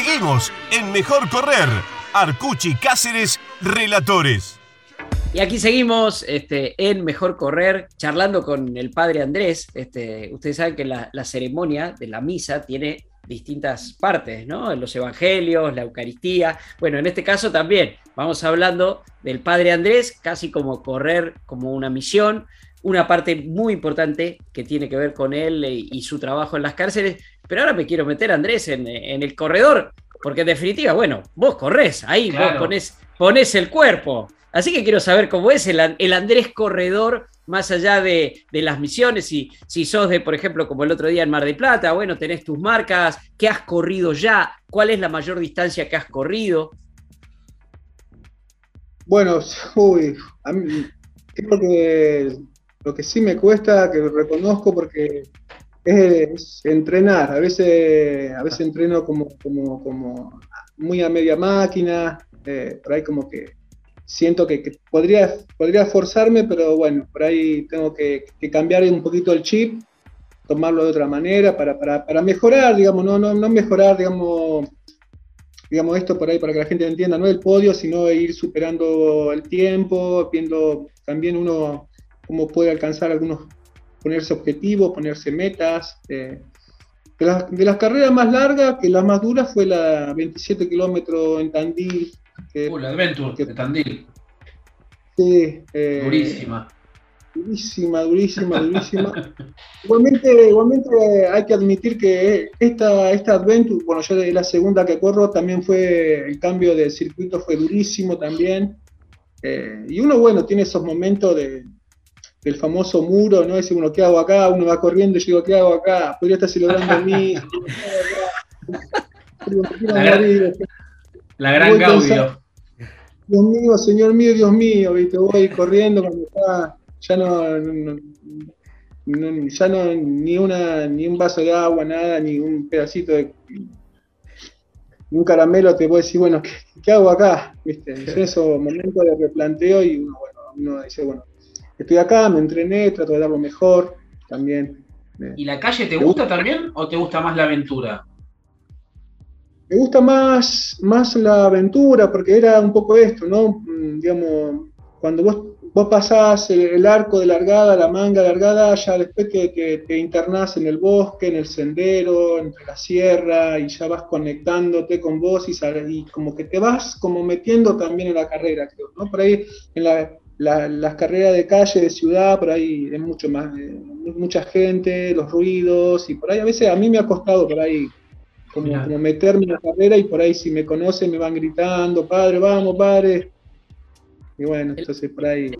Seguimos en Mejor Correr. Arcuchi Cáceres, relatores. Y aquí seguimos este, en Mejor Correr, charlando con el padre Andrés. Este, ustedes saben que la, la ceremonia de la misa tiene distintas partes, ¿no? Los evangelios, la Eucaristía. Bueno, en este caso también vamos hablando del Padre Andrés, casi como correr como una misión, una parte muy importante que tiene que ver con él y su trabajo en las cárceles. Pero ahora me quiero meter, Andrés, en, el corredor, porque en definitiva, bueno, vos corres, ahí vos ponés, ponés el cuerpo. Así que quiero saber cómo es el, el Andrés corredor más allá de, las misiones, y si sos de, por ejemplo, como el otro día en Mar de Plata, bueno, tenés tus marcas, ¿qué has corrido ya? ¿Cuál es la mayor distancia que has corrido? Bueno, uy, a mí, creo que lo que sí me cuesta, que reconozco porque es, entrenar. A veces, a veces entreno como, como, muy a media máquina, eh, por ahí como que siento que, podría, podría forzarme, pero bueno, por ahí tengo que, cambiar un poquito el chip, tomarlo de otra manera para, para, mejorar, digamos, no, no, no mejorar, digamos, digamos, esto por ahí para que la gente entienda, no el podio, sino ir superando el tiempo, viendo también uno cómo puede alcanzar algunos, ponerse objetivos, ponerse metas. Eh, de, las, de, las, carreras más largas, que la más dura fue la 27 kilómetros en Tandil, uh, la Adventure que, de Tandil. Sí. Eh, durísima. Durísima, durísima, durísima. igualmente, igualmente hay que admitir que esta, esta Adventure, bueno, yo la segunda que corro, también fue, el cambio de circuito fue durísimo también. Eh, y uno, bueno, tiene esos momentos de, del famoso muro, ¿no? Dice uno, ¿qué hago acá? Uno va corriendo y yo digo, ¿qué hago acá? Podría estar celebrando a mí. La gran Gaudio. Dios mío, Señor mío, Dios mío, ¿viste? voy corriendo cuando está, ya no, ya no, ni una, ni un vaso de agua, nada, ni un pedacito de un caramelo, te puedo decir, bueno, ¿qué, hago acá? ¿Viste? En esos momentos de replanteo y uno, bueno, uno dice, bueno, estoy acá, me entrené, trato de dar lo mejor, también. ¿Y la calle te gusta también o te gusta más la aventura? Me gusta más, más la aventura porque era un poco esto, ¿no? Mm, digamos, cuando vos, vos pasás el, arco de largada, la manga largada, ya después que, te internás en el bosque, en el sendero, entre la sierra, y ya vas conectándote con vos y, y como que te vas como metiendo también en la carrera, creo, ¿no? Por ahí en las carreras de calle, de ciudad, por ahí es mucho más, eh, mucha gente, los ruidos, y por ahí a veces a mí me ha costado por ahí como, meterme en la carrera y por ahí si me conocen me van gritando, padre, vamos, padre. Y bueno, entonces por ahí.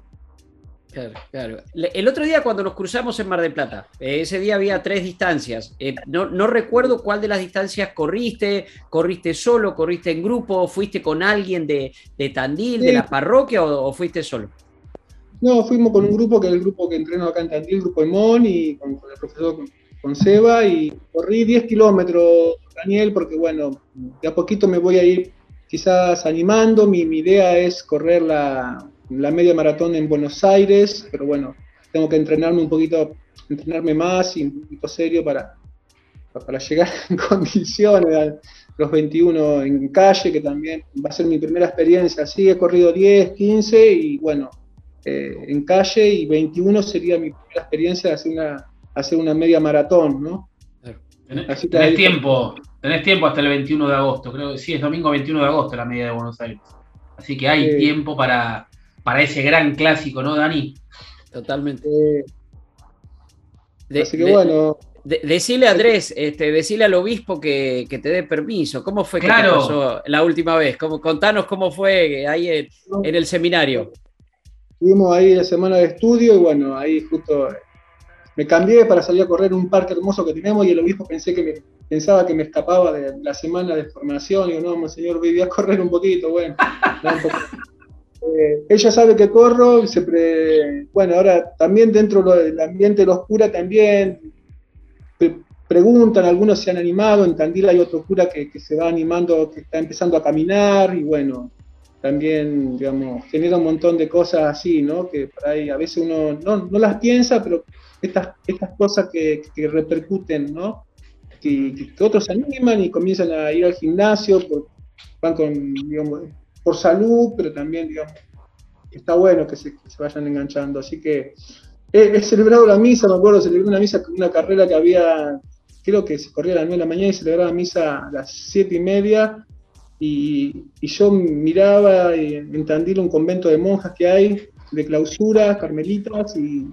Claro, claro. El otro día cuando nos cruzamos en Mar del Plata, eh, ese día había tres distancias. Eh, no, recuerdo cuál de las distancias corriste, corriste solo, corriste en grupo, fuiste con alguien de, Tandil, de la parroquia o, fuiste solo. No, fuimos con un grupo que es el grupo que entreno acá en Tandil, el grupo Emón, y con, el profesor con y corrí 10 kilómetros Daniel, porque bueno, de a poquito me voy a ir quizás animando. Mi, idea es correr la, media maratón en Buenos Aires, pero bueno, tengo que entrenarme un poquito, entrenarme más y un poquito serio para, para llegar en condiciones los 21 en calle, que también va a ser mi primera experiencia. Así he corrido 10, 15 y bueno, eh, en calle y 21 sería mi primera experiencia de hacer una, hacer una media maratón, ¿no? Tenés, tiempo, tenés tiempo hasta el 21 de agosto, creo que sí, es domingo 21 de agosto la media de Buenos Aires. Así que hay tiempo para, para ese gran clásico, ¿no, Dani? Totalmente. así que bueno. decirle a Andrés, este, decirle al obispo que, te dé permiso. ¿Cómo fue que pasó la última vez? ¿Cómo, contanos cómo fue ahí en, en el seminario. Estuvimos ahí la semana de estudio y bueno, ahí justo me cambié para salir a correr un parque hermoso que tenemos y el obispo pensé que me, pensaba que me escapaba de la semana de formación. Y digo, no, señor, voy a correr un poquito, bueno. Eh, ella sabe que corro, se bueno, ahora también dentro del ambiente de los curas también preguntan, algunos se han animado, en Tandil hay otro cura que, se va animando, que está empezando a caminar y bueno, también, digamos, genera un montón de cosas así, ¿no? Que por ahí a veces uno no, no las piensa, pero estas, estas cosas que, repercuten, ¿no? que, otros se animan y comienzan a ir al gimnasio, van con, por salud, pero también, digamos, está bueno que se, vayan enganchando. Así que he, celebrado la misa, me acuerdo, celebré una misa con una carrera que había, creo que se corría a las 9 de la mañana y celebraba misa a las 7 y media. Y, yo miraba en Tandil un convento de monjas que hay, de clausura, carmelitas, y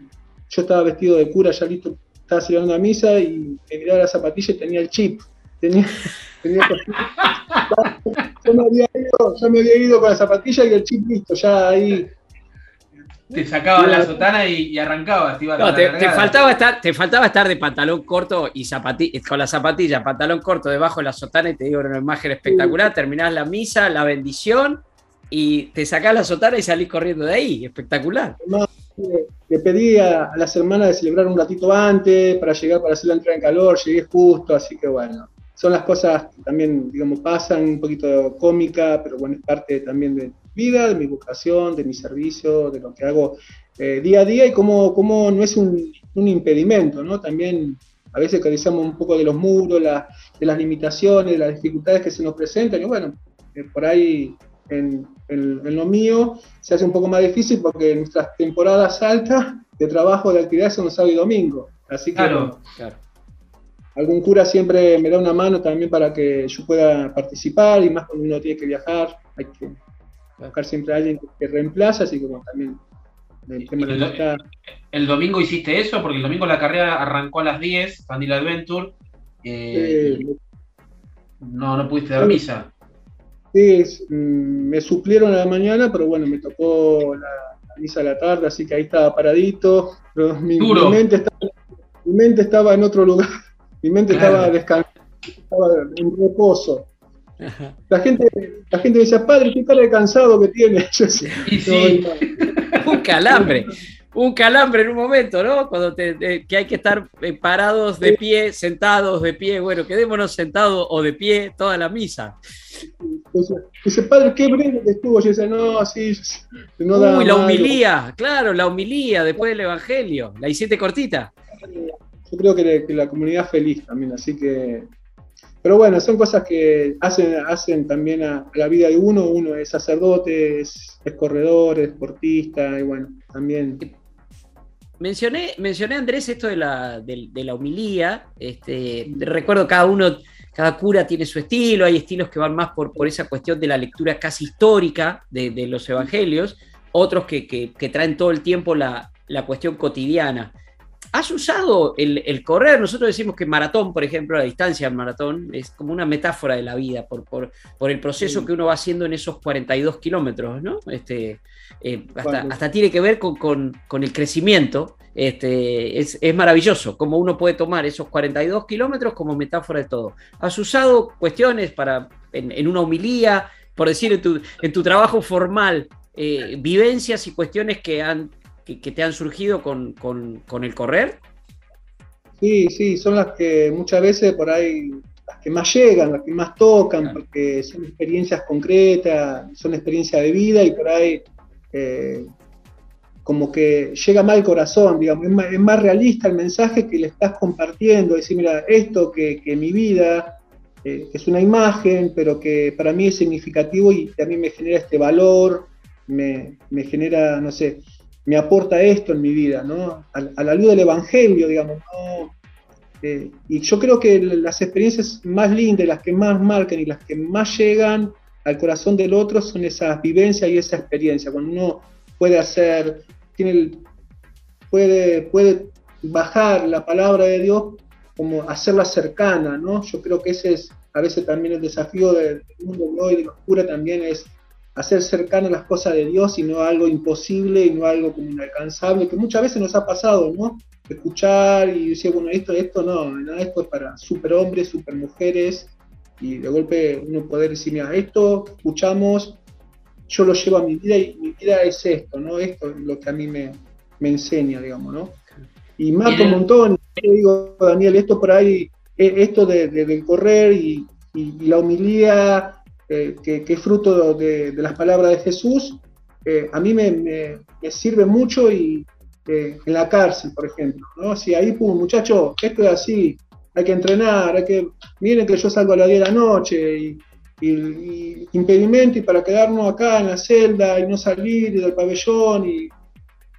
yo estaba vestido de cura ya listo, estaba celebrando la misa y me miraba la zapatilla y tenía el chip. Tenía, tenía yo, me había ido, yo me había ido con la zapatilla y el chip listo, ya ahí te sacaba la sotana y, arrancaba. Te, te, faltaba estar, te faltaba estar de pantalón corto y zapatilla, con la zapatilla, pantalón corto debajo de la sotana y te digo una imagen espectacular. Terminás la misa, la bendición y te sacás la sotana y salís corriendo de ahí. Espectacular. le pedí a, las hermanas de celebrar un ratito antes para llegar para hacer la entrada en calor. Llegué justo, así que bueno. Son las cosas que también, digamos, pasan, un poquito cómica, pero bueno, es parte también de, vida, de mi vocación, de mi servicio, de lo que hago eh, día a día y cómo, cómo no es un, impedimento, ¿no? También a veces carecemos un poco de los muros, de las limitaciones, de las dificultades que se nos presentan y bueno, eh, por ahí en, lo mío se hace un poco más difícil porque nuestras temporadas altas de trabajo, de actividad son sábado y domingo. Así que claro, algún cura siempre me da una mano también para que yo pueda participar y más cuando uno tiene que viajar, hay que buscar siempre a alguien que reemplaza, así como también el, domingo hiciste eso, porque el domingo la carrera arrancó a las 10, Tandil Adventure. Eh, no, no pudiste dar misa. Sí, mm, me suplieron a la mañana, pero bueno, me tocó la, misa a la tarde, así que ahí estaba paradito. mi, mente estaba, en otro lugar. Mi mente estaba descansando, estaba en reposo. La gente, la gente decía, padre, qué cara de cansado que tiene. un calambre, un calambre en un momento, ¿no? Cuando te, que hay que estar eh, parados de pie, sentados de pie, bueno, quedémonos sentados o de pie toda la misa. Dice, padre, qué breve que estuvo. Yo decía, no, así. No da Uy, la humilía, claro, la humilía después del Evangelio. La hiciste cortita. Yo creo que, que la comunidad feliz también, así que pero bueno, son cosas que hacen, también a, la vida de uno. Uno es sacerdote, es, corredor, es deportista, y bueno, también. Mencioné, mencioné Andrés, esto de la, de, la humilía. Este, recuerdo cada uno, cada cura tiene su estilo, hay estilos que van más por, esa cuestión de la lectura casi histórica de, los evangelios, otros que, traen todo el tiempo la, la cuestión cotidiana. ¿Has usado el, correr? Nosotros decimos que maratón, por ejemplo, la distancia del maratón es como una metáfora de la vida por, por, el proceso que uno va haciendo en esos 42 kilómetros, ¿no? Este, eh, hasta, tiene que ver con, el crecimiento. Este, es, maravilloso cómo uno puede tomar esos 42 kilómetros como metáfora de todo. ¿Has usado cuestiones para, en, una homilía, por decir, en tu, en tu trabajo formal, eh, vivencias y cuestiones que han que, te han surgido con, el correr? Sí, sí, son las que muchas veces por ahí, las que más llegan, las que más tocan, porque son experiencias concretas, son experiencias de vida y por ahí eh, como que llega más al corazón, digamos, es más, realista el mensaje que le estás compartiendo, decir, mira, esto que, que mi vida, eh, es una imagen, pero que para mí es significativo y también me genera este valor, me, me genera, no sé, me aporta esto en mi vida, ¿no? A, la luz del Evangelio, digamos, ¿no? Eh, y yo creo que las experiencias más lindas, las que más marcan y las que más llegan al corazón del otro son esas vivencias y esa experiencia, cuando uno puede hacer, tiene puede, puede bajar la palabra de Dios como hacerla cercana, ¿no? Yo creo que ese es a veces también el desafío del mundo hoy, de la oscura, también es hacer cercano las cosas de Dios y no algo imposible y no algo como inalcanzable, que muchas veces nos ha pasado, ¿no? Escuchar y decir, bueno, esto, esto no, esto es para superhombres, supermujeres, y de golpe uno poder decir, mira, esto escuchamos, yo lo llevo a mi vida y mi vida es esto, ¿no? Esto es lo que a mí me, enseña, digamos, ¿no? Y más un montón, yo digo, Daniel, esto por ahí, eh, esto de, del correr y, y la humildad eh, que, es fruto de, las palabras de Jesús, eh, a mí me, sirve mucho y eh, en la cárcel, por ejemplo. ¿no? Si ahí, pum, muchacho, esto es así, hay que entrenar, hay que, miren que yo salgo a las 10 de la noche y, y, impedimento y para quedarnos acá en la celda y no salir del pabellón y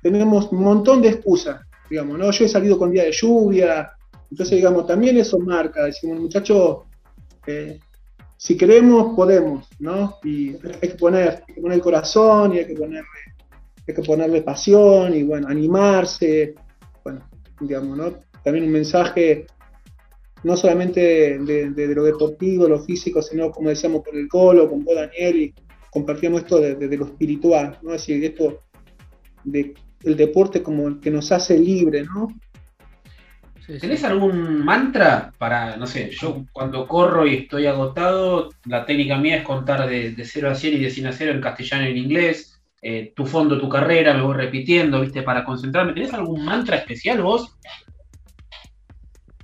tenemos un montón de excusas, digamos, ¿no? Yo he salido con día de lluvia, entonces, digamos, también eso marca, decimos, muchachos, eh, si queremos, podemos, ¿no? Y hay que poner, hay que poner el corazón y hay que ponerle, hay que ponerle pasión y, bueno, animarse, bueno, digamos, ¿no? También un mensaje no solamente de, lo deportivo, lo físico, sino como decíamos con el Colo, con vos Daniel, y compartíamos esto de, lo espiritual, ¿no? Es decir, esto de el deporte como que nos hace libre, ¿no? ¿Tenés algún mantra para, no sé, yo cuando corro y estoy agotado, la técnica mía es contar de, de 0 a 100 y de 100 a 0 en castellano y en inglés, eh, tu fondo, tu carrera, me voy repitiendo, ¿viste? Para concentrarme. ¿Tenés algún mantra especial vos?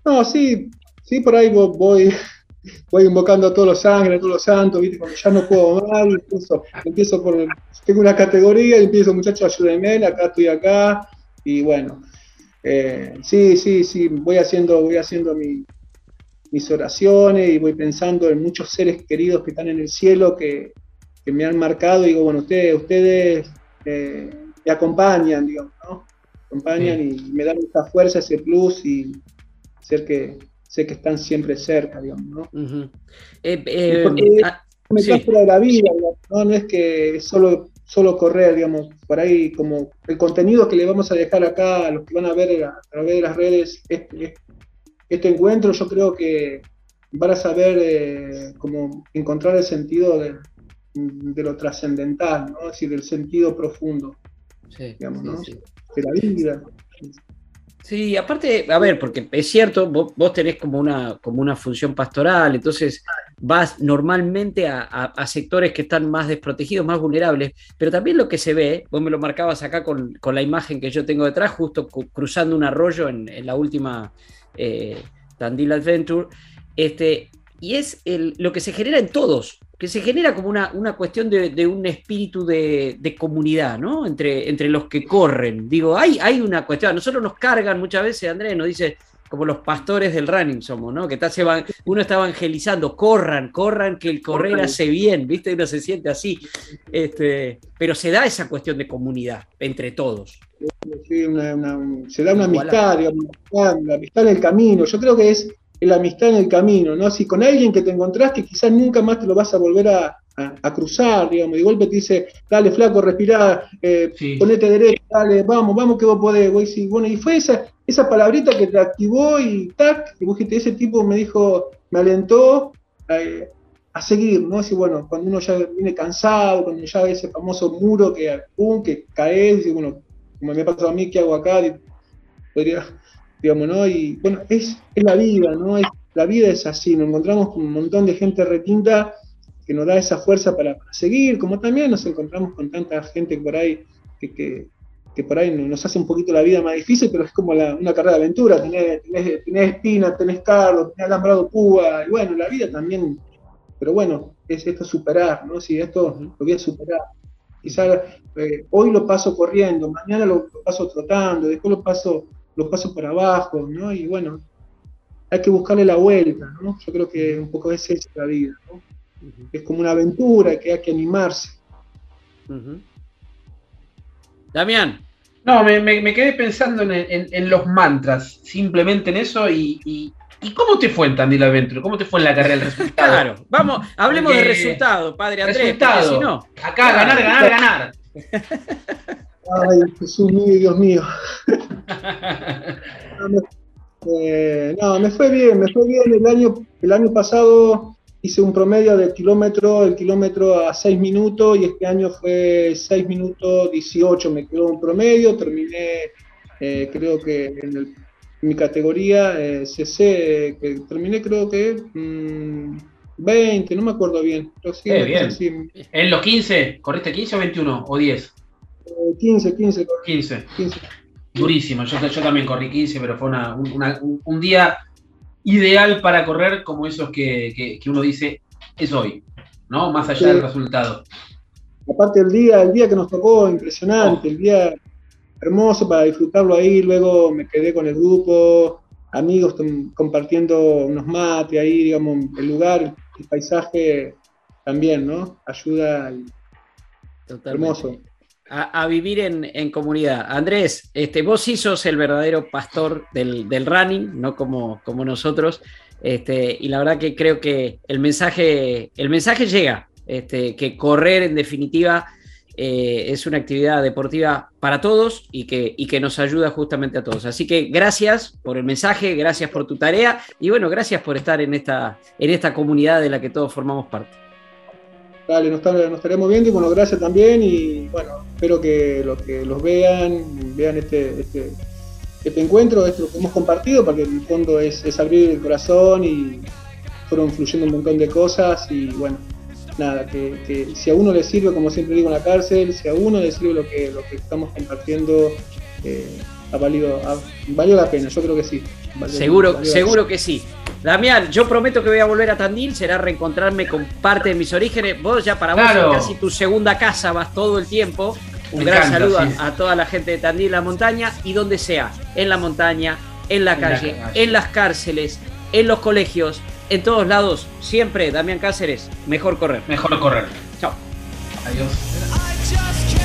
No, sí, sí, por ahí voy, voy invocando a todos los ángeles, a todos los santos, ¿viste? Cuando ya no puedo más, empiezo, empiezo por, tengo una categoría y empiezo, muchachos, ayúdenme, acá estoy acá, y bueno, eh, sí, sí, sí, voy haciendo, voy haciendo mis oraciones y voy pensando en muchos seres queridos que están en el cielo que, me han marcado y digo, bueno, ustedes, ustedes eh, me acompañan, digamos, ¿no? Acompañan y me dan esa fuerza, ese plus y ser que sé que están siempre cerca, digamos, ¿no? Eh, ah, de la vida, ¿no? no es que es solo solo correr, digamos, por ahí como el contenido que le vamos a dejar acá a los que van a ver a, través de las redes este, este, encuentro, yo creo que van a saber eh, como encontrar el sentido de, lo trascendental, ¿no? Es decir, del sentido profundo, digamos, ¿no? De la vida. Sí, aparte, a ver, porque es cierto, vos, tenés como una, como una función pastoral, entonces vas normalmente a, sectores que están más desprotegidos, más vulnerables, pero también lo que se ve, vos me lo marcabas acá con, la imagen que yo tengo detrás, justo cruzando un arroyo en, la última eh, Tandil Adventure, este, y es lo que se genera en todos, que se genera como una, una cuestión de, un espíritu de, comunidad, ¿no? Entre, entre los que corren. Digo, hay, hay una cuestión, a nosotros nos cargan muchas veces, Andrés nos dice, como los pastores del running somos, ¿no? Que está, uno está evangelizando, corran, corran, que el correr hace bien, ¿viste? Uno se siente así. Este, pero se da esa cuestión de comunidad entre todos. Sí, se da una amistad, digamos, una amistad en el camino. Yo creo que es la amistad en el camino, ¿no? Si con alguien que te encontraste, quizás nunca más te lo vas a volver a, cruzar, digamos, y de golpe te dice, dale, flaco, respirá, eh, ponete derecho, dale, vamos, vamos que vos podés, bueno, y fue esa, esa palabrita que te activó y tac, y vos dijiste, ese tipo me dijo, me alentó eh, a seguir, ¿no? Así, bueno, cuando uno ya viene cansado, cuando ya ve ese famoso muro que, pum, que caes, y bueno, como me ha pasado a mí, ¿qué hago acá? podría digamos, ¿no? Y bueno, es, la vida, ¿no? la vida es así, nos encontramos con un montón de gente retinta que nos da esa fuerza para, seguir, como también nos encontramos con tanta gente por ahí que, por ahí nos hace un poquito la vida más difícil, pero es como una carrera de aventura, tenés, tenés, espina, tenés carro, tenés alambrado púa, y bueno, la vida también, pero bueno, es esto superar, ¿no? Si esto lo voy a superar. Quizás eh, hoy lo paso corriendo, mañana lo paso trotando, después lo paso los pasos para abajo, ¿no? Y bueno, hay que buscarle la vuelta, ¿no? Yo creo que un poco es esa la vida, ¿no? Es como una aventura que hay que animarse. Damián. No, me, quedé pensando en, los mantras, simplemente en eso y, cómo te fue en Tandil Adventure? ¿Cómo te fue en la carrera el resultado? Claro, vamos, hablemos de resultado, padre Andrés. Resultado. Si no, Acá, ganar, ganar, ganar. Ay, Jesús mío, Dios mío. Eh, no, me, fue bien, me fue bien. El año, el año pasado hice un promedio de kilómetro, el kilómetro a 6 minutos y este año fue 6 minutos 18, me quedó un promedio, terminé eh, creo que en, mi categoría eh, CC, que terminé creo que 20, mm, no me acuerdo bien. bien. ¿En los 15? ¿Corriste 15 o 21 o 10? 15, 15. 15. Durísimo, yo, yo, también corrí 15, pero fue un, día ideal para correr como esos que, uno dice es hoy, ¿no? Más allá del resultado. Aparte el día, el día que nos tocó, impresionante, el día hermoso para disfrutarlo ahí, luego me quedé con el grupo, amigos compartiendo unos mates ahí, digamos, el lugar, el paisaje también, ¿no? Ayuda al... Hermoso. A, vivir en, comunidad. Andrés, este, vos sí sos el verdadero pastor del, running, no como, como nosotros. Este, y la verdad que creo que el mensaje, el mensaje llega, este, que correr en definitiva eh, es una actividad deportiva para todos y que, y que nos ayuda justamente a todos. Así que gracias por el mensaje, gracias por tu tarea y bueno, gracias por estar en esta, en esta comunidad de la que todos formamos parte. Dale, nos, estaremos viendo y bueno, gracias también y bueno, espero que los que los vean, vean este, este, este encuentro, esto que hemos compartido, porque en el fondo es, es abrir el corazón y fueron fluyendo un montón de cosas y bueno, nada, que, si a uno le sirve, como siempre digo en la cárcel, si a uno le sirve lo que, lo que estamos compartiendo, eh, ha valido, valió la pena, yo creo que sí. seguro, seguro que sí. Damián, yo prometo que voy a volver a Tandil, será reencontrarme con parte de mis orígenes. Vos ya para vos es casi tu segunda casa, vas todo el tiempo. Un gran saludo a, toda la gente de Tandil, la montaña y donde sea, en la montaña, en la calle, en las cárceles, en los colegios, en todos lados, siempre, Damián Cáceres, mejor correr. Mejor correr. Chao. Adiós.